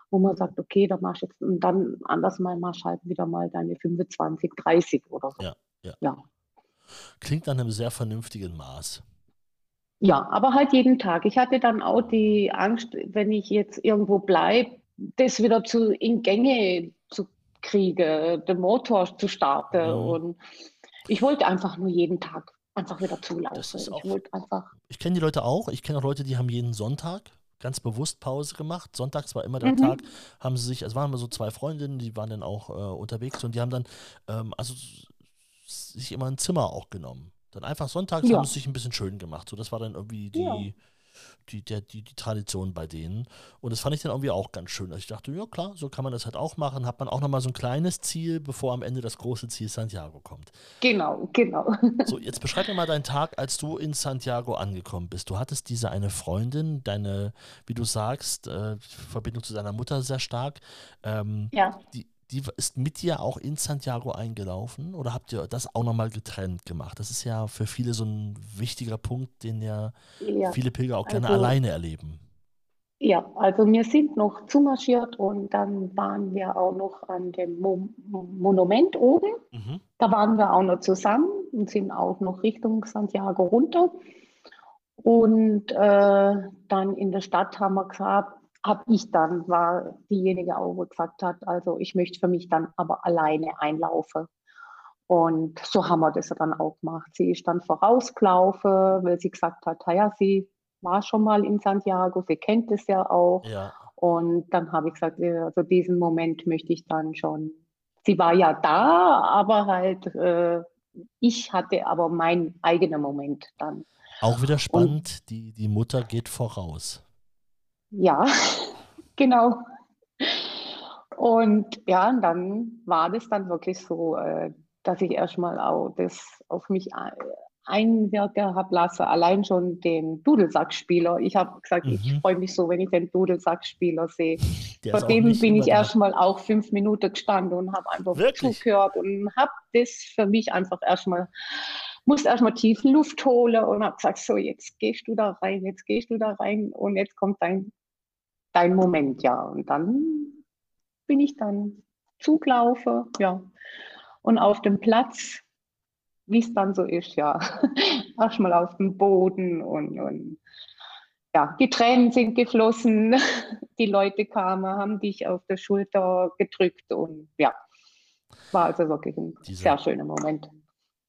wo man sagt, okay, da machst du jetzt, und dann anders mal machst halt wieder mal deine 25, 30 oder so. Ja, ja. ja. Klingt an einem sehr vernünftigen Maß. Ja, aber halt jeden Tag. Ich hatte dann auch die Angst, wenn ich jetzt irgendwo bleibe, das wieder zu in Gänge zu kriegen, den Motor zu starten. Ja. Mhm. Und ich wollte einfach nur jeden Tag einfach wieder zulaufen. Das ist auch, ich wollte einfach. Ich kenne die Leute auch. Ich kenne auch Leute, die haben jeden Sonntag ganz bewusst Pause gemacht. Sonntags war immer der mhm. Tag, haben sie sich, es waren immer so zwei Freundinnen, die waren dann auch äh, unterwegs und die haben dann ähm, also sich immer ein Zimmer auch genommen. Dann einfach sonntags ja. haben sie sich ein bisschen schön gemacht. So, das war dann irgendwie die, ja. die, der, die, die Tradition bei denen. Und das fand ich dann irgendwie auch ganz schön. Also ich dachte, ja klar, so kann man das halt auch machen. Hat man auch nochmal so ein kleines Ziel, bevor am Ende das große Ziel Santiago kommt. Genau, genau. So, jetzt beschreib mir mal deinen Tag, als du in Santiago angekommen bist. Du hattest diese eine Freundin, deine, wie du sagst, äh, Verbindung zu deiner Mutter sehr stark. Ähm, ja. Die, die ist mit dir auch in Santiago eingelaufen oder habt ihr das auch nochmal getrennt gemacht? Das ist ja für viele so ein wichtiger Punkt, den ja, ja. viele Pilger auch gerne also, alleine erleben. Ja, also wir sind noch zumarschiert und dann waren wir auch noch an dem Mo Monument oben. Mhm. Da waren wir auch noch zusammen und sind auch noch Richtung Santiago runter. Und äh, dann in der Stadt haben wir gesagt, habe ich dann, war diejenige auch, wo gesagt hat, also ich möchte für mich dann aber alleine einlaufen. Und so haben wir das dann auch gemacht. Sie ist dann vorausgelaufen, weil sie gesagt hat, ja, sie war schon mal in Santiago, sie kennt es ja auch. Ja. Und dann habe ich gesagt, also diesen Moment möchte ich dann schon. Sie war ja da, aber halt, äh, ich hatte aber meinen eigenen Moment dann. Auch wieder spannend, Und, die, die Mutter geht voraus. Ja, genau. Und ja, und dann war das dann wirklich so, äh, dass ich erstmal auch das auf mich einwirken habe lassen, allein schon den Dudelsackspieler. Ich habe gesagt, mhm. ich freue mich so, wenn ich den Dudelsackspieler sehe. Vor dem bin ich erstmal auch fünf Minuten gestanden und habe einfach Wirklich? zugehört und habe das für mich einfach erstmal musste erstmal tief Luft holen und habe gesagt, so jetzt gehst du da rein, jetzt gehst du da rein und jetzt kommt dein, dein Moment, ja. Und dann bin ich dann zugelaufen, ja. Und auf dem Platz, wie es dann so ist, ja, erstmal auf dem Boden und, und ja, die Tränen sind geflossen, die Leute kamen, haben dich auf der Schulter gedrückt und ja, war also wirklich ein Dieser, sehr schöner Moment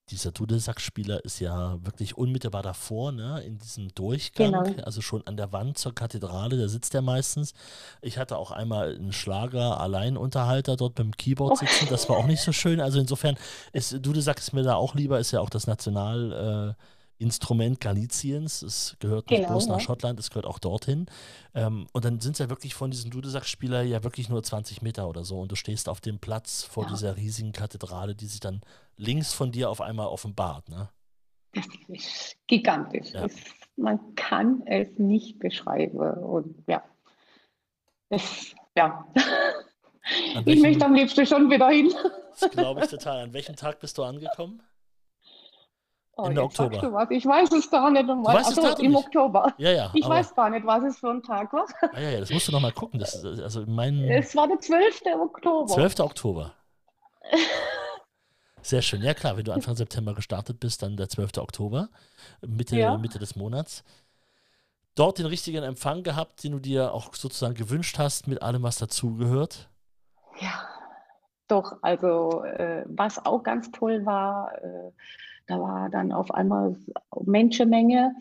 dieser Dudelsackspieler ist ja wirklich unmittelbar davor, ne, in diesem Durchgang, genau. also schon an der Wand zur Kathedrale, da sitzt er meistens. Ich hatte auch einmal einen Schlager Alleinunterhalter dort beim Keyboard oh. sitzen, das war auch nicht so schön. Also insofern ist Dudelsack ist mir da auch lieber, ist ja auch das National äh, Instrument Galiciens. Es gehört nicht genau, bloß nach Schottland, es gehört auch dorthin. Ähm, und dann sind es ja wirklich von diesem Dudelsackspieler ja wirklich nur 20 Meter oder so. Und du stehst auf dem Platz vor ja. dieser riesigen Kathedrale, die sich dann links von dir auf einmal offenbart. Ne? Das ist gigantisch. Ja. Das, man kann es nicht beschreiben. Und ja, das, ja. Ich möchte am liebsten schon wieder hin. Das glaube ich total. An welchem Tag bist du angekommen? Oh, Ende Oktober. Ich weiß es gar nicht. Du weißt also, im nicht. Oktober. Ja, ja. Ich weiß gar nicht, was es für ein Tag war. Ah, ja, ja, das musst du noch mal gucken. Das, also mein... Es war der 12. Oktober. 12. Oktober. Sehr schön. Ja, klar, wenn du Anfang September gestartet bist, dann der 12. Oktober, Mitte, ja. Mitte des Monats. Dort den richtigen Empfang gehabt, den du dir auch sozusagen gewünscht hast, mit allem, was dazugehört? Ja, doch. Also, äh, was auch ganz toll war, äh, da war dann auf einmal Menschenmenge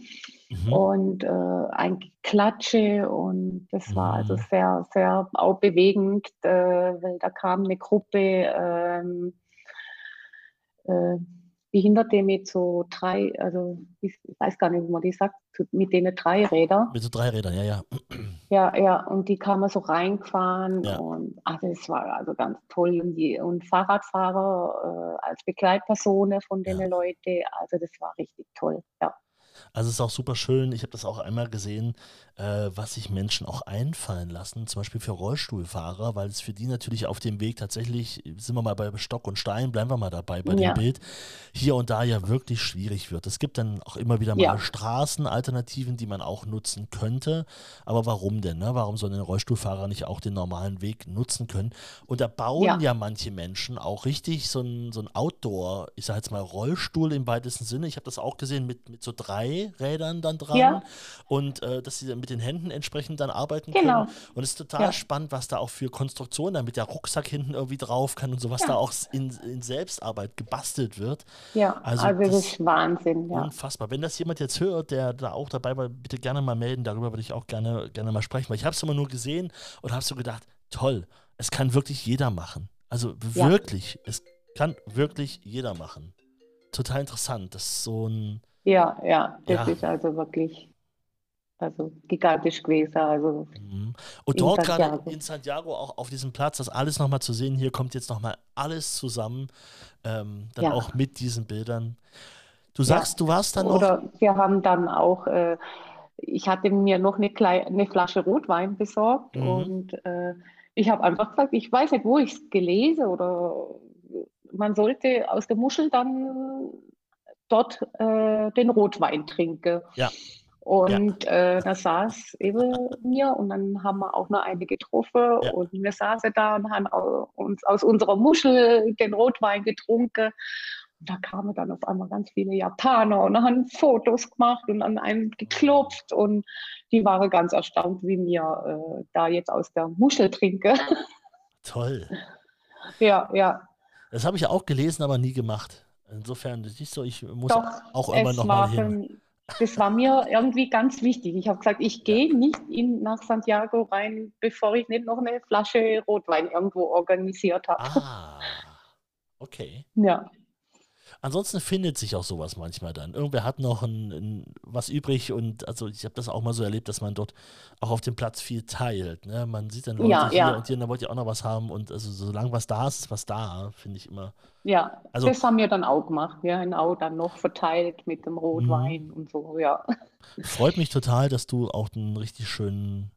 mhm. und äh, ein Klatsche und das mhm. war also sehr, sehr auch bewegend, äh, weil da kam eine Gruppe ähm, äh, Behinderte mit so drei, also ich weiß gar nicht, wie man die sagt, mit denen drei Räder. Mit so drei Rädern, ja, ja. Ja, ja, und die kamen so reingefahren ja. und also es war also ganz toll. Und, die, und Fahrradfahrer äh, als Begleitpersonen von den ja. Leuten, also das war richtig toll, ja. Also es ist auch super schön. Ich habe das auch einmal gesehen, äh, was sich Menschen auch einfallen lassen, zum Beispiel für Rollstuhlfahrer, weil es für die natürlich auf dem Weg tatsächlich, sind wir mal bei Stock und Stein, bleiben wir mal dabei bei ja. dem Bild, hier und da ja wirklich schwierig wird. Es gibt dann auch immer wieder mal ja. Straßenalternativen, die man auch nutzen könnte. Aber warum denn? Ne? Warum sollen Rollstuhlfahrer nicht auch den normalen Weg nutzen können? Und da bauen ja, ja manche Menschen auch richtig so ein, so ein Outdoor, ich sage jetzt mal Rollstuhl im weitesten Sinne. Ich habe das auch gesehen mit, mit so drei Rädern dann dran. Und äh, dass sie dann mit den Händen entsprechend dann arbeiten genau. können. Und es ist total ja. spannend, was da auch für Konstruktionen, damit der Rucksack hinten irgendwie drauf kann und so, was ja. da auch in, in, Selbstarbeit gebastelt wird. Ja, also, also das, ist Wahnsinn. Ja. Unfassbar. Wenn das jemand jetzt hört, der da auch dabei war, bitte gerne mal melden. Darüber würde ich auch gerne, gerne mal sprechen, weil ich habe es immer nur gesehen und habe so gedacht, toll, es kann wirklich jeder machen. Also wirklich, es kann wirklich jeder machen. Total interessant. Das ist so ein. Ja, ja, das ja. ist also wirklich also gigantisch gewesen. Also mhm. Und dort gerade in Santiago auch auf diesem Platz, das alles nochmal zu sehen, hier kommt jetzt nochmal alles zusammen, ähm, dann ja. auch mit diesen Bildern. Du sagst, ja. du warst dann noch. Oder wir haben dann auch, äh, ich hatte mir noch eine, Kle eine Flasche Rotwein besorgt mhm. und äh, ich habe einfach gesagt, ich weiß nicht, wo ich es gelesen oder man sollte aus der Muschel dann dort äh, den Rotwein trinken. Ja. Und ja. äh, da saß eben mir und dann haben wir auch noch eine getroffen ja. und wir saßen da und haben uns aus unserer Muschel den Rotwein getrunken. Und da kamen dann auf einmal ganz viele Japaner und haben Fotos gemacht und an einen geklopft und die waren ganz erstaunt, wie wir äh, da jetzt aus der Muschel trinken. Toll. Ja, ja. Das habe ich auch gelesen, aber nie gemacht. Insofern, siehst du, ich muss Doch, auch immer noch mal hin. das war mir irgendwie ganz wichtig. Ich habe gesagt, ich gehe nicht in, nach Santiago rein, bevor ich nicht noch eine Flasche Rotwein irgendwo organisiert habe. Ah, okay. Ja. Ansonsten findet sich auch sowas manchmal dann. Irgendwer hat noch ein, ein, was übrig und also ich habe das auch mal so erlebt, dass man dort auch auf dem Platz viel teilt. Ne? Man sieht dann Leute Ja, hier ja. und hier, da wollt ihr auch noch was haben und also solange was da ist, ist was da, finde ich immer. Ja, Also- das haben wir dann auch gemacht. Ja, in Au dann noch verteilt mit dem Rotwein Mhm. und so, ja. Freut mich total, dass du auch einen richtig schönen,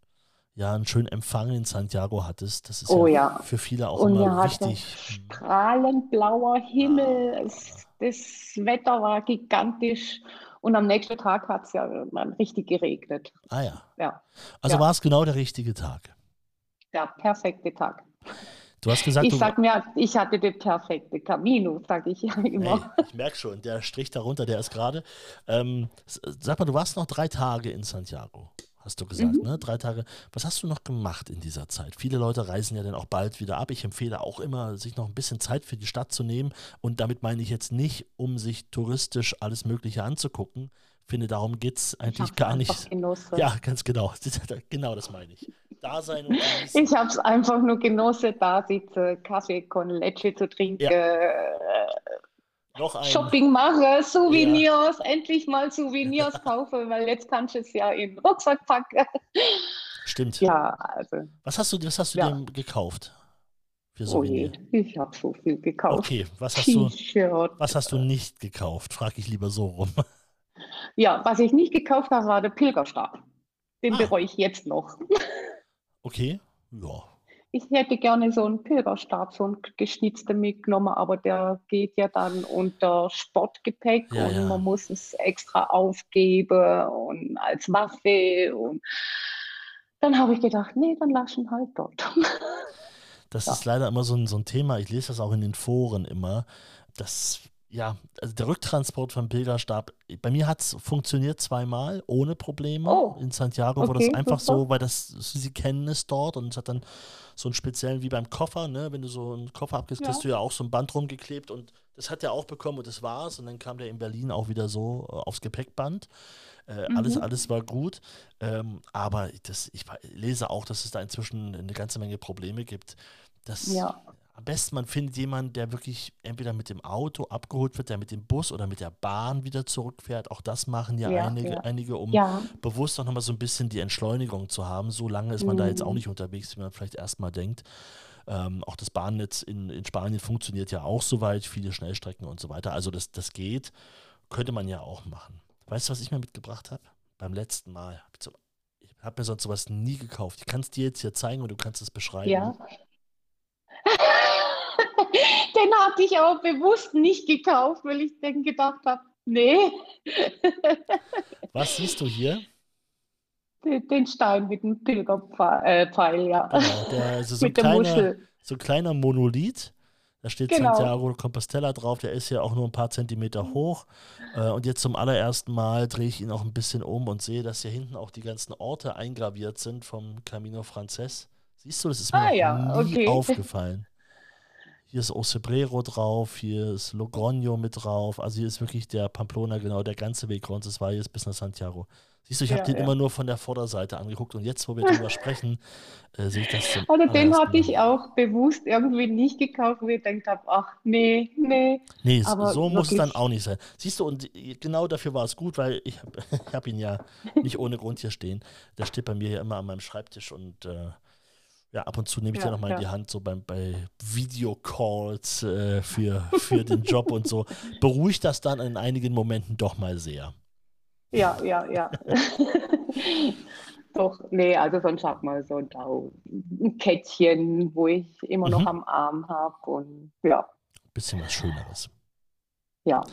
ja, einen schönen Empfang in Santiago hattest. Das ist Oh ja, ja. für viele auch Und immer wichtig. strahlend blauer Himmel, es, das Wetter war gigantisch und am nächsten Tag hat es ja richtig geregnet. Ah ja. Ja, Also Ja. war es genau der richtige Tag. der perfekte Tag. Du hast gesagt, Ich sag mir, ich hatte den perfekte Camino, sage ich ja immer. Hey, ich merke schon, der Strich darunter, der ist gerade. Ähm, sag mal, du warst noch drei Tage in Santiago, hast du gesagt, Mhm. ne? Drei Tage. Was hast du noch gemacht in dieser Zeit? Viele Leute reisen ja dann auch bald wieder ab. Ich empfehle auch immer, sich noch ein bisschen Zeit für die Stadt zu nehmen. Und damit meine ich jetzt nicht, um sich touristisch alles Mögliche anzugucken. Finde, darum geht es Ich eigentlich hab's gar nicht. Ja, ganz genau. genau das meine ich. Da sein und genießen. Ich habe es einfach nur genossen, da sitzen, Kaffee con Leche zu trinken, Ja. Noch ein. Shopping machen, Souvenirs, endlich mal Souvenirs kaufen, weil jetzt kannst du es ja in den Rucksack packen. Stimmt. Ja, also, Was hast du, was hast du Ja. dir gekauft? Für oh je, Souvenir? ich habe so viel gekauft. Okay, was hast du, was hast du nicht gekauft? Frage ich lieber so rum. Ja, was ich nicht gekauft habe, war der Pilgerstab. Den Ah. bereue ich jetzt noch. Okay, ja. Ich hätte gerne so einen Pilgerstab, so einen geschnitzten mitgenommen, aber der geht ja dann unter Sportgepäck Ja, und ja. man muss es extra aufgeben und als Waffe. Und dann habe ich gedacht, nee, dann lass ihn halt dort. Das Ja. ist leider immer so ein, so ein Thema. Ich lese das auch in den Foren immer. Das, ja, also der Rücktransport vom Pilgerstab, bei mir hat es funktioniert zweimal ohne Probleme. Oh, In Santiago war das okay, einfach super. so, weil das, sie kennen es dort und es hat dann so einen speziellen, wie beim Koffer, ne? Wenn du so einen Koffer abgibst, Ja. kriegst du ja auch so ein Band rumgeklebt und das hat er auch bekommen und das war's. Und dann kam der in Berlin auch wieder so äh, aufs Gepäckband. Äh, alles, Mhm. alles war gut. Ähm, aber das, ich lese auch, dass es da inzwischen eine ganze Menge Probleme gibt. Das, Ja. Am besten, man findet jemanden, der wirklich entweder mit dem Auto abgeholt wird, der mit dem Bus oder mit der Bahn wieder zurückfährt. Auch das machen ja, Ja, einige, ja. einige, um Ja, bewusst auch nochmal so ein bisschen die Entschleunigung zu haben. So lange ist man da jetzt auch Mhm. nicht unterwegs, wie man vielleicht erstmal denkt. Ähm, auch das Bahnnetz in, in Spanien funktioniert ja auch soweit, viele Schnellstrecken und so weiter. Also das, das geht, könnte man ja auch machen. Weißt du, was ich mir mitgebracht habe? Beim letzten Mal. Ich habe mir sonst sowas nie gekauft. Ich kann es dir jetzt hier zeigen und du kannst es beschreiben. ja. Den hatte ich auch bewusst nicht gekauft, weil ich dann gedacht habe, nee, Was siehst du hier? den den Stein mit dem Pilgerpfeil, äh, ja. Genau, der, also so, ein mit der kleiner, Muschel. so ein kleiner Monolith. Da steht Genau. Santiago de Compostela drauf, der ist ja auch nur ein paar Zentimeter hoch. Äh, und jetzt zum allerersten Mal drehe ich ihn auch ein bisschen um und sehe, dass hier hinten auch die ganzen Orte eingraviert sind vom Camino Frances. Siehst du, das ist mir Ah, ja, nie okay. aufgefallen. Hier ist Ocebrero drauf, hier ist Logroño mit drauf. Also hier ist wirklich der Pamplona, genau der ganze Weg Roncesvalles bis nach Santiago. Siehst du, ich habe Ja, den ja. immer nur von der Vorderseite angeguckt und jetzt, wo wir drüber sprechen, äh, sehe ich das zum Also den hatte ich auch bewusst irgendwie nicht gekauft, weil ich gedacht habe, ach nee, nee. Nee, Aber so muss es dann auch nicht sein. Siehst du, und genau dafür war es gut, weil ich habe hab ihn ja nicht ohne Grund hier stehen. Der steht bei mir ja immer an meinem Schreibtisch und äh, ja, ab und zu nehme ich Ja, den noch mal in ja. die Hand, so beim, bei Videocalls äh, für, für den Job und so. Beruhigt das dann in einigen Momenten doch mal sehr. Ja, ja, ja. Doch, nee, also sonst hat man so ein Kettchen, wo ich immer noch Mhm. am Arm habe und ja, Bisschen was Schöneres. ja.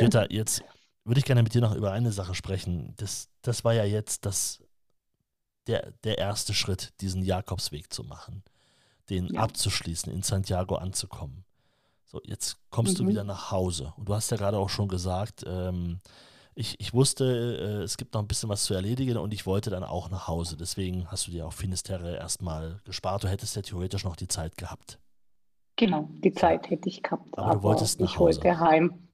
Jutta, jetzt würde ich gerne mit dir noch über eine Sache sprechen. Das, das war ja jetzt das, der, der erste Schritt, diesen Jakobsweg zu machen, den Ja. abzuschließen, in Santiago anzukommen. So, jetzt kommst du Mhm. wieder nach Hause. Und du hast ja gerade auch schon gesagt, ähm, ich, ich wusste, äh, es gibt noch ein bisschen was zu erledigen und ich wollte dann auch nach Hause. Deswegen hast du dir auch Finisterre erstmal gespart. Du hättest ja theoretisch noch die Zeit gehabt. Genau, die Zeit hätte ich gehabt, Aber du wolltest nach ich wollte heim.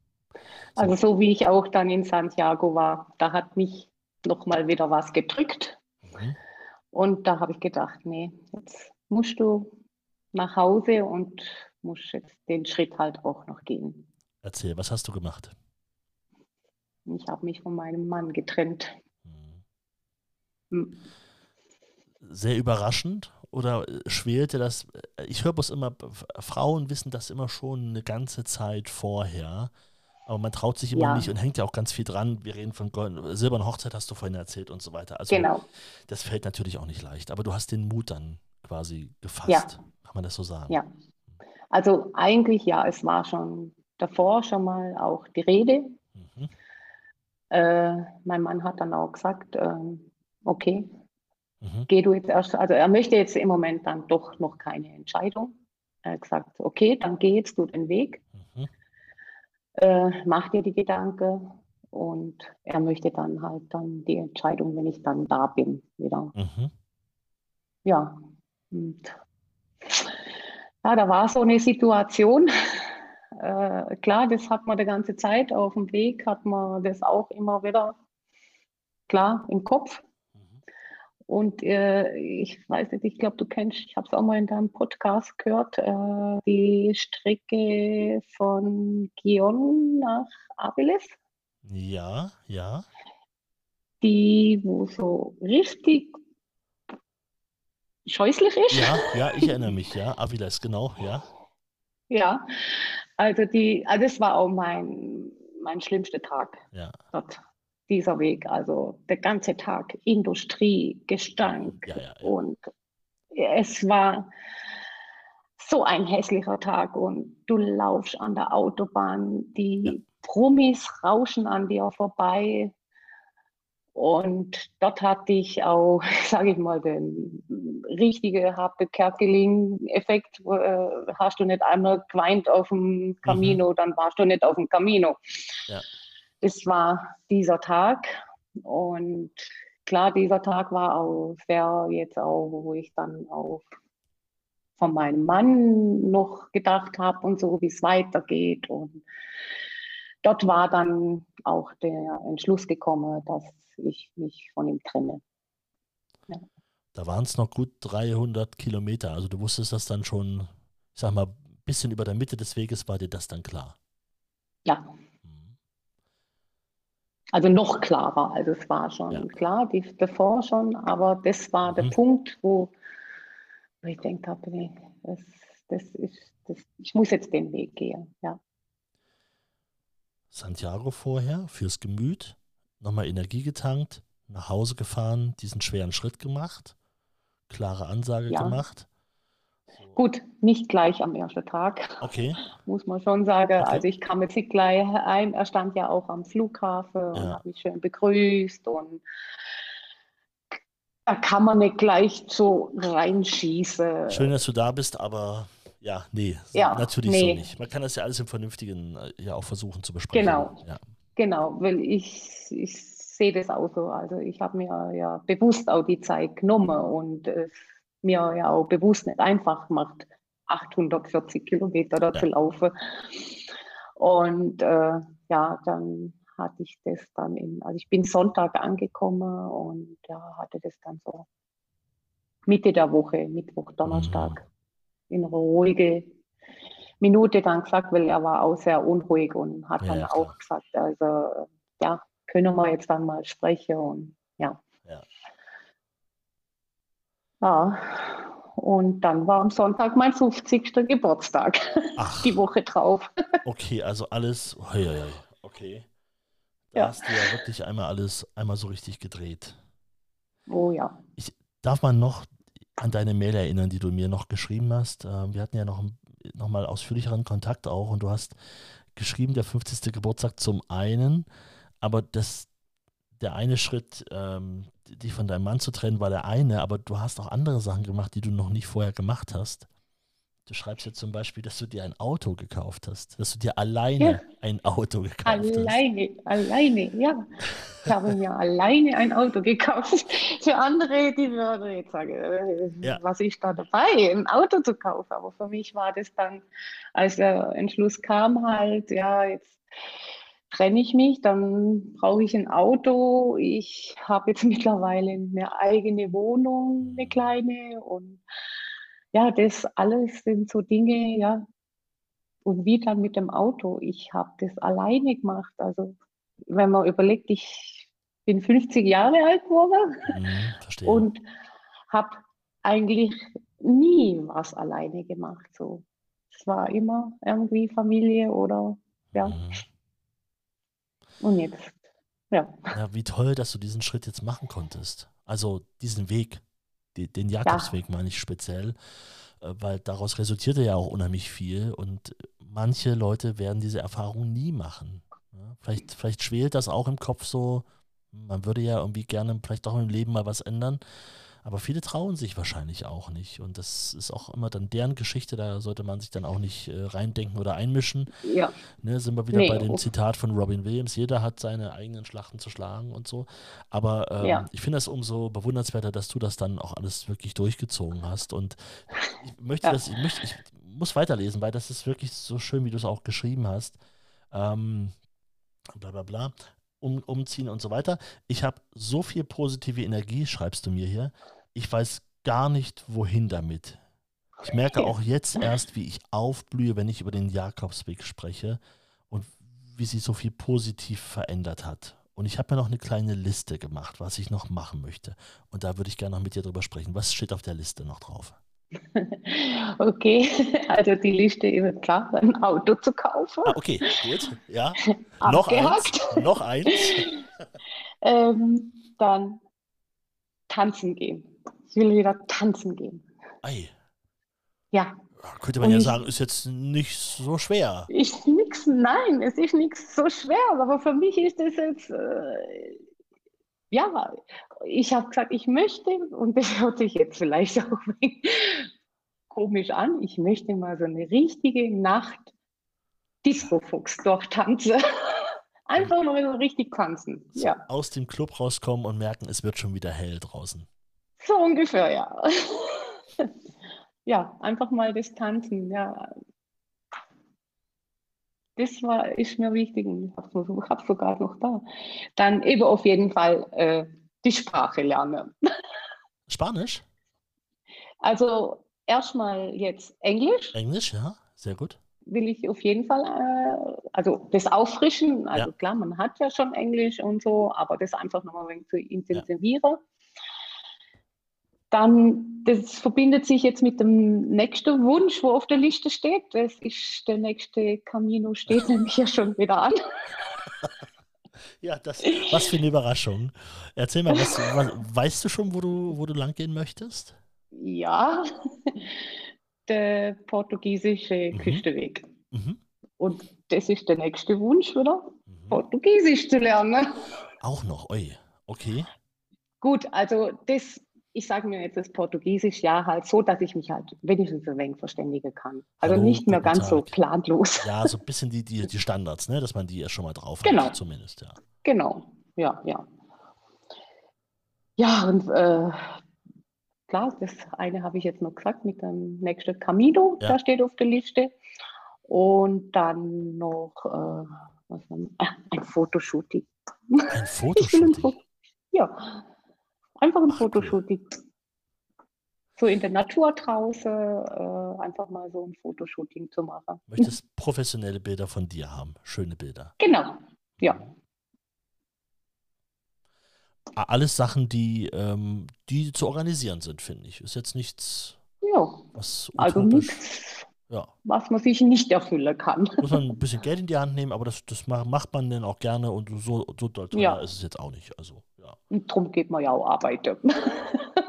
Also so wie ich auch dann in Santiago war, da hat mich nochmal wieder was gedrückt. Mhm. Und da habe ich gedacht, nee, jetzt musst du nach Hause und musst jetzt den Schritt halt auch noch gehen. Erzähl, was hast du gemacht? Ich habe mich von meinem Mann getrennt. Mhm. Sehr überraschend oder schwelte das? Ich höre bloß immer, Frauen wissen das immer schon eine ganze Zeit vorher. Aber man traut sich immer ja. nicht und hängt ja auch ganz viel dran. Wir reden von Gold, silberner Hochzeit, hast du vorhin erzählt und so weiter. Also genau. das fällt natürlich auch nicht leicht. Aber du hast den Mut dann quasi gefasst. Ja. Kann man das so sagen? Ja. Also eigentlich ja, es war schon davor schon mal auch die Rede. Mhm. Äh, mein Mann hat dann auch gesagt, äh, okay, mhm. geh du jetzt erst, also er möchte jetzt im Moment dann doch noch keine Entscheidung. Er hat gesagt, okay, dann geh jetzt du den Weg. Äh, mach dir die Gedanken und er möchte dann halt dann die Entscheidung, wenn ich dann da bin, wieder. Mhm. Ja, und ja, da war so eine Situation. Äh, klar, das hat man die ganze Zeit auf dem Weg, hat man das auch immer wieder klar im Kopf. Und äh, ich weiß nicht, ich glaube, du kennst, ich habe es auch mal in deinem Podcast gehört, äh, die Strecke von Gion nach Abeles. Ja, ja. Die, wo so richtig scheußlich ist. Ja, ja, ich erinnere mich, ja. Aviles, genau, ja. Ja, also die, also das war auch mein, mein schlimmster Tag ja. dort, dieser Weg. Also der ganze Tag, Industrie, Gestank ja, ja, und es war so ein hässlicher Tag und du laufst an der Autobahn, die Brummis rauschen an dir vorbei, und dort hatte ich auch, sage ich mal, den richtigen Harpe Kerkeling-Effekt. Äh, hast du nicht einmal geweint auf dem Camino, mhm. dann warst du nicht auf dem Camino. Das war dieser Tag. Und klar, dieser Tag war auch sehr jetzt auch, wo ich dann auch von meinem Mann noch gedacht habe und so, wie es weitergeht. Und dort war dann auch der Entschluss gekommen, dass ich mich von ihm trenne. Ja. Da waren es noch gut 300 Kilometer. Also du wusstest das dann schon, ich sag mal, ein bisschen über der Mitte des Weges war dir das dann klar? Ja. Also noch klarer. Also es war schon ja. klar, die, davor schon, aber das war mhm. der Punkt, wo, wo ich denkt habe, nee, das, das ist, das, ich muss jetzt den Weg gehen. Ja. Santiago vorher fürs Gemüt, nochmal Energie getankt, nach Hause gefahren, diesen schweren Schritt gemacht, klare Ansage ja. gemacht. Gut, nicht gleich am ersten Tag. Okay. Muss man schon sagen. Okay. Also ich kam jetzt nicht gleich ein. Er stand ja auch am Flughafen ja. und hat mich schön begrüßt und da kann man nicht gleich so reinschießen. Schön, dass du da bist, aber ja, nee, ja, natürlich nee. so nicht. Man kann das ja alles im Vernünftigen äh, ja auch versuchen zu besprechen. Genau. Ja. Genau, weil ich, ich sehe das auch so. Also ich habe mir ja bewusst auch die Zeit genommen und es mir ja auch bewusst nicht einfach gemacht, 840 Kilometer da ja. zu laufen. Und äh, ja, dann hatte ich das dann in, also ich bin Sonntag angekommen und ja, hatte das dann so Mitte der Woche, Mittwoch, Donnerstag, mhm. in ruhige Minute dann gesagt, weil er war auch sehr unruhig und hat ja, dann auch gesagt, also ja, können wir jetzt dann mal sprechen und ja. Ja. Ja. Und dann war am Sonntag mein 50. Geburtstag. Ach. Die Woche drauf. Okay, also alles. Okay. Da ja. hast du ja wirklich einmal alles einmal so richtig gedreht. Oh ja. Ich, darf man noch an deine Mail erinnern, die du mir noch geschrieben hast? Ähm, wir hatten ja noch ein nochmal ausführlicheren Kontakt auch und du hast geschrieben, der 50. Geburtstag zum einen, aber das, der eine Schritt, ähm, dich von deinem Mann zu trennen, war der eine, aber du hast auch andere Sachen gemacht, die du noch nicht vorher gemacht hast. Du schreibst jetzt zum Beispiel, dass du dir ein Auto gekauft hast, dass du dir alleine ja. ein Auto gekauft alleine, hast. Alleine, alleine, ja. Ich habe mir alleine ein Auto gekauft. Für andere, die würden jetzt sagen, äh, Ja. was ist da dabei, ein Auto zu kaufen? Aber für mich war das dann, als der Entschluss kam, halt, ja, jetzt trenne ich mich, dann brauche ich ein Auto. Ich habe jetzt mittlerweile eine eigene Wohnung, eine kleine. Und ja, das alles sind so Dinge, ja. Und wie dann mit dem Auto? Ich habe das alleine gemacht. Also, wenn man überlegt, ich bin 50 Jahre alt geworden Mhm, und habe eigentlich nie was alleine gemacht. So, es war immer irgendwie Familie oder ja. Mhm. Und jetzt, ja, Ja, wie toll, dass du diesen Schritt jetzt machen konntest. Also diesen Weg, die, den Jakobsweg meine ich speziell, äh, weil daraus resultierte ja auch unheimlich viel und manche Leute werden diese Erfahrung nie machen. Ja, vielleicht, vielleicht schwelt das auch im Kopf so, man würde ja irgendwie gerne vielleicht doch im Leben mal was ändern, aber viele trauen sich wahrscheinlich auch nicht und das ist auch immer dann deren Geschichte, da sollte man sich dann auch nicht äh, reindenken oder einmischen. ja, Ne, sind wir wieder Nee, bei dem uff. Zitat von Robin Williams, jeder hat seine eigenen Schlachten zu schlagen und so. Aber ähm, Ja. ich finde es umso bewundernswerter, dass du das dann auch alles wirklich durchgezogen hast. Und ich möchte Ja. das, ich, möchte, ich muss weiterlesen, weil das ist wirklich so schön, wie du es auch geschrieben hast. Ähm, bla bla bla. Um, umziehen und so weiter. Ich habe so viel positive Energie, schreibst du mir hier. Ich weiß gar nicht, wohin damit. Ich merke auch jetzt erst, wie ich aufblühe, wenn ich über den Jakobsweg spreche und wie sich so viel positiv verändert hat. Und ich habe mir noch eine kleine Liste gemacht, was ich noch machen möchte. Und da würde ich gerne noch mit dir drüber sprechen. Was steht auf der Liste noch drauf? okay. Also die Liste ist klar, ein Auto zu kaufen. Ah, okay, gut. Ja. noch eins. Noch eins. Ähm, dann tanzen gehen. Ich will wieder tanzen gehen. Ei. Ja, Könnte man Und ja sagen, ist jetzt nicht so schwer. ist nichts, nein, es ist nichts so schwer, aber für mich ist es jetzt, äh, ja, ich habe gesagt, ich möchte, und das hört sich jetzt vielleicht auch komisch an, ich möchte mal so eine richtige Nacht Disco-Fuchs durchtanzen. Einfach mal so richtig tanzen. So Ja, aus dem Club rauskommen und merken, es wird schon wieder hell draußen. so ungefähr, ja. Ja, einfach mal das Tanzen, ja. Das war, ist mir wichtig und ich habe es sogar noch da. Dann eben auf jeden Fall äh, die Sprache lernen. Spanisch? Also erstmal jetzt Englisch Englisch, ja, sehr gut. will ich auf jeden Fall, äh, also das Auffrischen, also Ja. klar, man hat ja schon Englisch und so, aber das einfach nochmal ein wenig zu intensivieren. Dann, das verbindet sich jetzt mit dem nächsten Wunsch, wo auf der Liste steht. Das ist der nächste Camino, steht nämlich ja schon wieder an. Ja, das, was für eine Überraschung. Erzähl mal, was, was, weißt du schon, wo du, wo du lang gehen möchtest? Ja, der portugiesische Mhm. Küstenweg. Mhm. Und das ist der nächste Wunsch, wieder Mhm. Portugiesisch zu lernen. Auch noch, oi, okay. Gut, also das, ich sage mir jetzt das Portugiesisch ja halt so, dass ich mich halt wenigstens ein wenig verständigen kann. Also Hallo, nicht mehr ganz so Tag. planlos. Ja, so ein bisschen die, die, die Standards, ne? dass man die ja schon mal drauf Genau. hat, zumindest, ja. Genau, ja, ja. Ja, und äh, klar, das eine habe ich jetzt noch gesagt mit dem nächsten Camino, Ja. da steht auf der Liste. Und dann noch äh, was haben, ah, ein Fotoshooting. Ein Fotoshooting. Foto. Ja, einfach ein Ach, cool. Fotoshooting. So in der Natur draußen, äh, einfach mal so ein Fotoshooting zu machen. Möchtest professionelle Bilder von dir haben, schöne Bilder. Genau, ja. Alles Sachen, die, ähm, die zu organisieren sind, finde ich. Ist jetzt nichts, Ja, was also nichts, Ja, was man sich nicht erfüllen kann. muss man ein bisschen Geld in die Hand nehmen, aber das, das ma- macht man dann auch gerne und so, so doll Ja. ist es jetzt auch nicht. Also, ja. Und darum geht man ja auch arbeiten.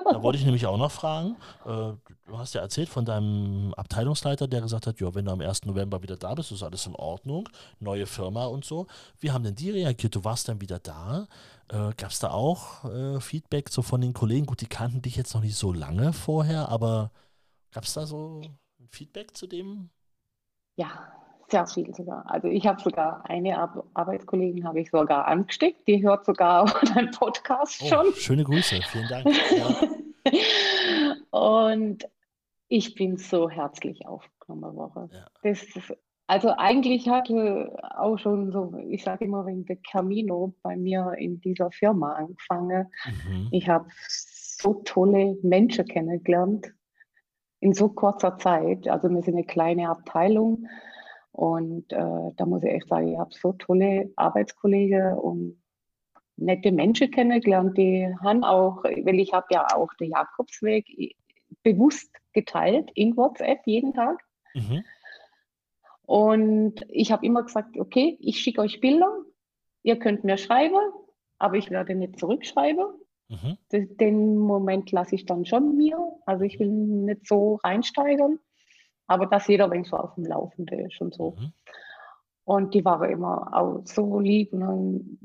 Da wollte ich nämlich auch noch fragen. Äh, du hast ja erzählt von deinem Abteilungsleiter, der gesagt hat, ja, wenn du am 1. November wieder da bist, ist alles in Ordnung. Neue Firma und so. Wie haben denn die reagiert? Du warst dann wieder da. Äh, Gab es da auch äh, Feedback so von den Kollegen? Gut, die kannten dich jetzt noch nicht so lange vorher, aber gab es da so ein Feedback zu dem? Ja, Sehr viel sogar. Also ich habe sogar eine Ar Arbeitskollegin habe ich sogar angesteckt, die hört sogar deinen Podcast Oh, schon. schöne Grüße, vielen Dank. Ja, Und ich bin so herzlich aufgenommen worden. Ja. Das ist, also eigentlich hatte auch schon so, ich sage immer wegen der Camino bei mir in dieser Firma angefangen. mhm. Ich habe so tolle Menschen kennengelernt in so kurzer Zeit. Also wir sind eine kleine Abteilung und äh, da muss ich echt sagen, ich habe so tolle Arbeitskollegen und nette Menschen kennengelernt, die haben auch, weil ich habe ja auch den Jakobsweg bewusst geteilt in WhatsApp jeden Tag. Mhm. Und ich habe immer gesagt, okay, ich schicke euch Bilder, ihr könnt mir schreiben, aber ich werde nicht zurückschreiben. Mhm. Den Moment lasse ich dann schon mir. Also ich will nicht so reinsteigern, aber dass jeder wenn so auf dem Laufenden ist und so. Mhm. Und die waren immer auch so lieb und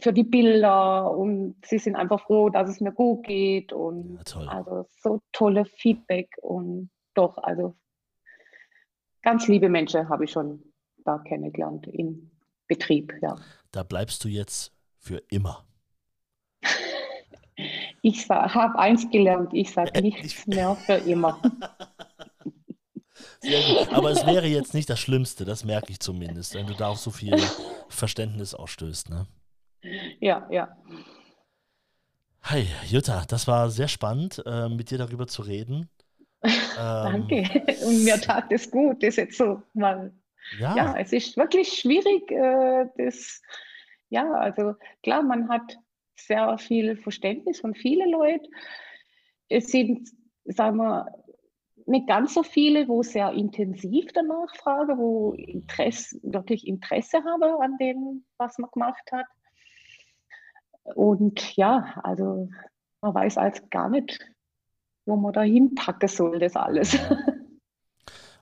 für die Bilder und sie sind einfach froh, dass es mir gut geht und Ja, also so tolle Feedback und doch, also ganz liebe Menschen habe ich schon da kennengelernt im Betrieb, ja. Da bleibst du jetzt für immer. Ich habe eins gelernt, ich sage Äh, nichts ich- mehr für immer. Aber es wäre jetzt nicht das Schlimmste, das merke ich zumindest, wenn du da auf so viel Verständnis ausstößt. Ne? Ja, ja. Hi, Jutta, das war sehr spannend, äh, mit dir darüber zu reden. Ähm, Danke. Und mir tat es gut, das jetzt so mal. Ja, Ja, es ist wirklich schwierig, äh, das, ja, also klar, man hat sehr viel Verständnis von vielen Leuten. Es sind, sagen wir, nicht ganz so viele, wo sehr intensiv danach fragen, wo Interesse, wirklich Interesse haben an dem, was man gemacht hat. Und ja, also man weiß als gar nicht, wo man da hinpacken soll, das alles.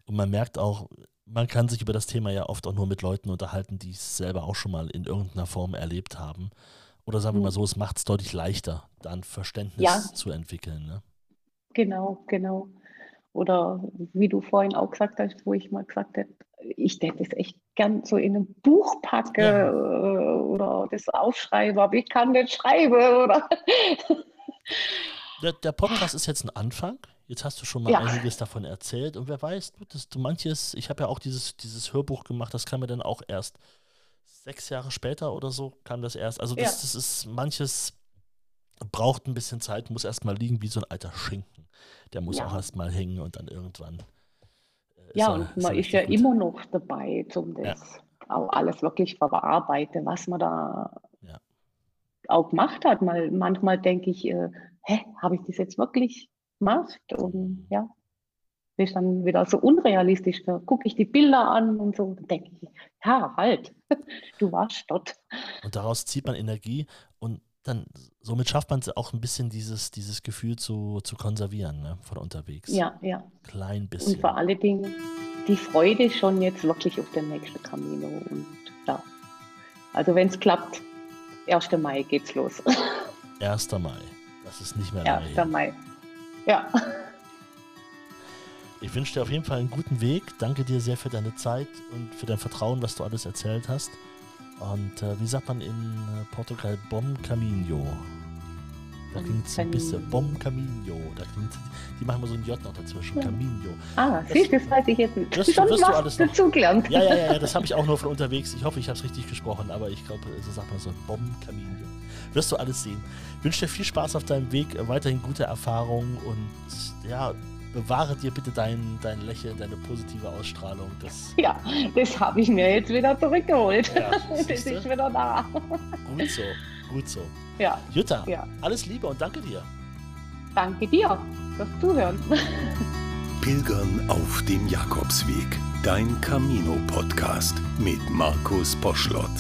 und man merkt auch, man kann sich über das Thema ja oft auch nur mit Leuten unterhalten, die es selber auch schon mal in irgendeiner Form erlebt haben. Oder sagen wir Mhm. mal so, es macht es deutlich leichter, dann Verständnis Ja. zu entwickeln. Ne? Genau, genau. Oder wie du vorhin auch gesagt hast, wo ich mal gesagt habe, ich hätte das echt gern so in ein Buch packe Ja. äh, oder das aufschreibe, aber ich kann nicht schreiben, oder? Der, der Podcast ist jetzt ein Anfang. Jetzt hast du schon mal Ja. einiges davon erzählt. Und wer weiß, dass du manches, ich habe ja auch dieses, dieses Hörbuch gemacht, das kam mir dann auch erst sechs Jahre später oder so, kam das erst. Also das, Ja. das ist manches braucht ein bisschen Zeit, muss erstmal liegen wie so ein alter Schinken. Der muss Ja. auch erstmal hängen und dann irgendwann. äh, Ja, er- und man ist ja gut. immer noch dabei, um das auch alles wirklich verarbeiten, was man da Ja. auch gemacht hat. Mal, manchmal denke ich, äh, hä, habe ich das jetzt wirklich gemacht? Und ja, das ist dann wieder so unrealistisch. Da gucke ich die Bilder an und so denke ich, ja, halt, du warst dort. Und daraus zieht man Energie dann, somit schafft man es auch ein bisschen dieses, dieses Gefühl zu, zu konservieren, ne, von unterwegs. Ja, ja. Klein Und bisschen. vor allen Dingen die Freude schon jetzt wirklich auf den nächsten Camino. Und ja, also wenn es klappt, 1. Mai geht's los. 1. Mai. Das ist nicht mehr lange 1. hin. Mai. Ja, Ich wünsche dir auf jeden Fall einen guten Weg. Danke dir sehr für deine Zeit und für dein Vertrauen, was du alles erzählt hast. Und äh, wie sagt man in äh, Portugal? Bom Caminho. Da klingt es ein bisschen. Bom Caminho. Da klingt, die machen mal so ein J noch dazwischen. Ja. Caminho. ah, du, das weiß ich jetzt nicht. Wirst Schon wirst du alles noch- dazugelernt. Ja, ja, ja, ja, das habe ich auch nur von unterwegs. Ich hoffe, ich habe es richtig gesprochen, aber ich glaube, so sagt man so. Bom Caminho. Wirst du alles sehen. Ich wünsche dir viel Spaß auf deinem Weg, weiterhin gute Erfahrungen und ja, bewahre dir bitte dein, dein Lächeln, deine positive Ausstrahlung. Das Ja, das habe ich mir jetzt wieder zurückgeholt. Ja, das ist wieder da. gut so, gut so. Ja, Jutta, ja. alles Liebe und danke dir. Danke dir fürs Zuhören. Pilgern auf dem Jakobsweg. Dein Camino-Podcast mit Markus Poschlott.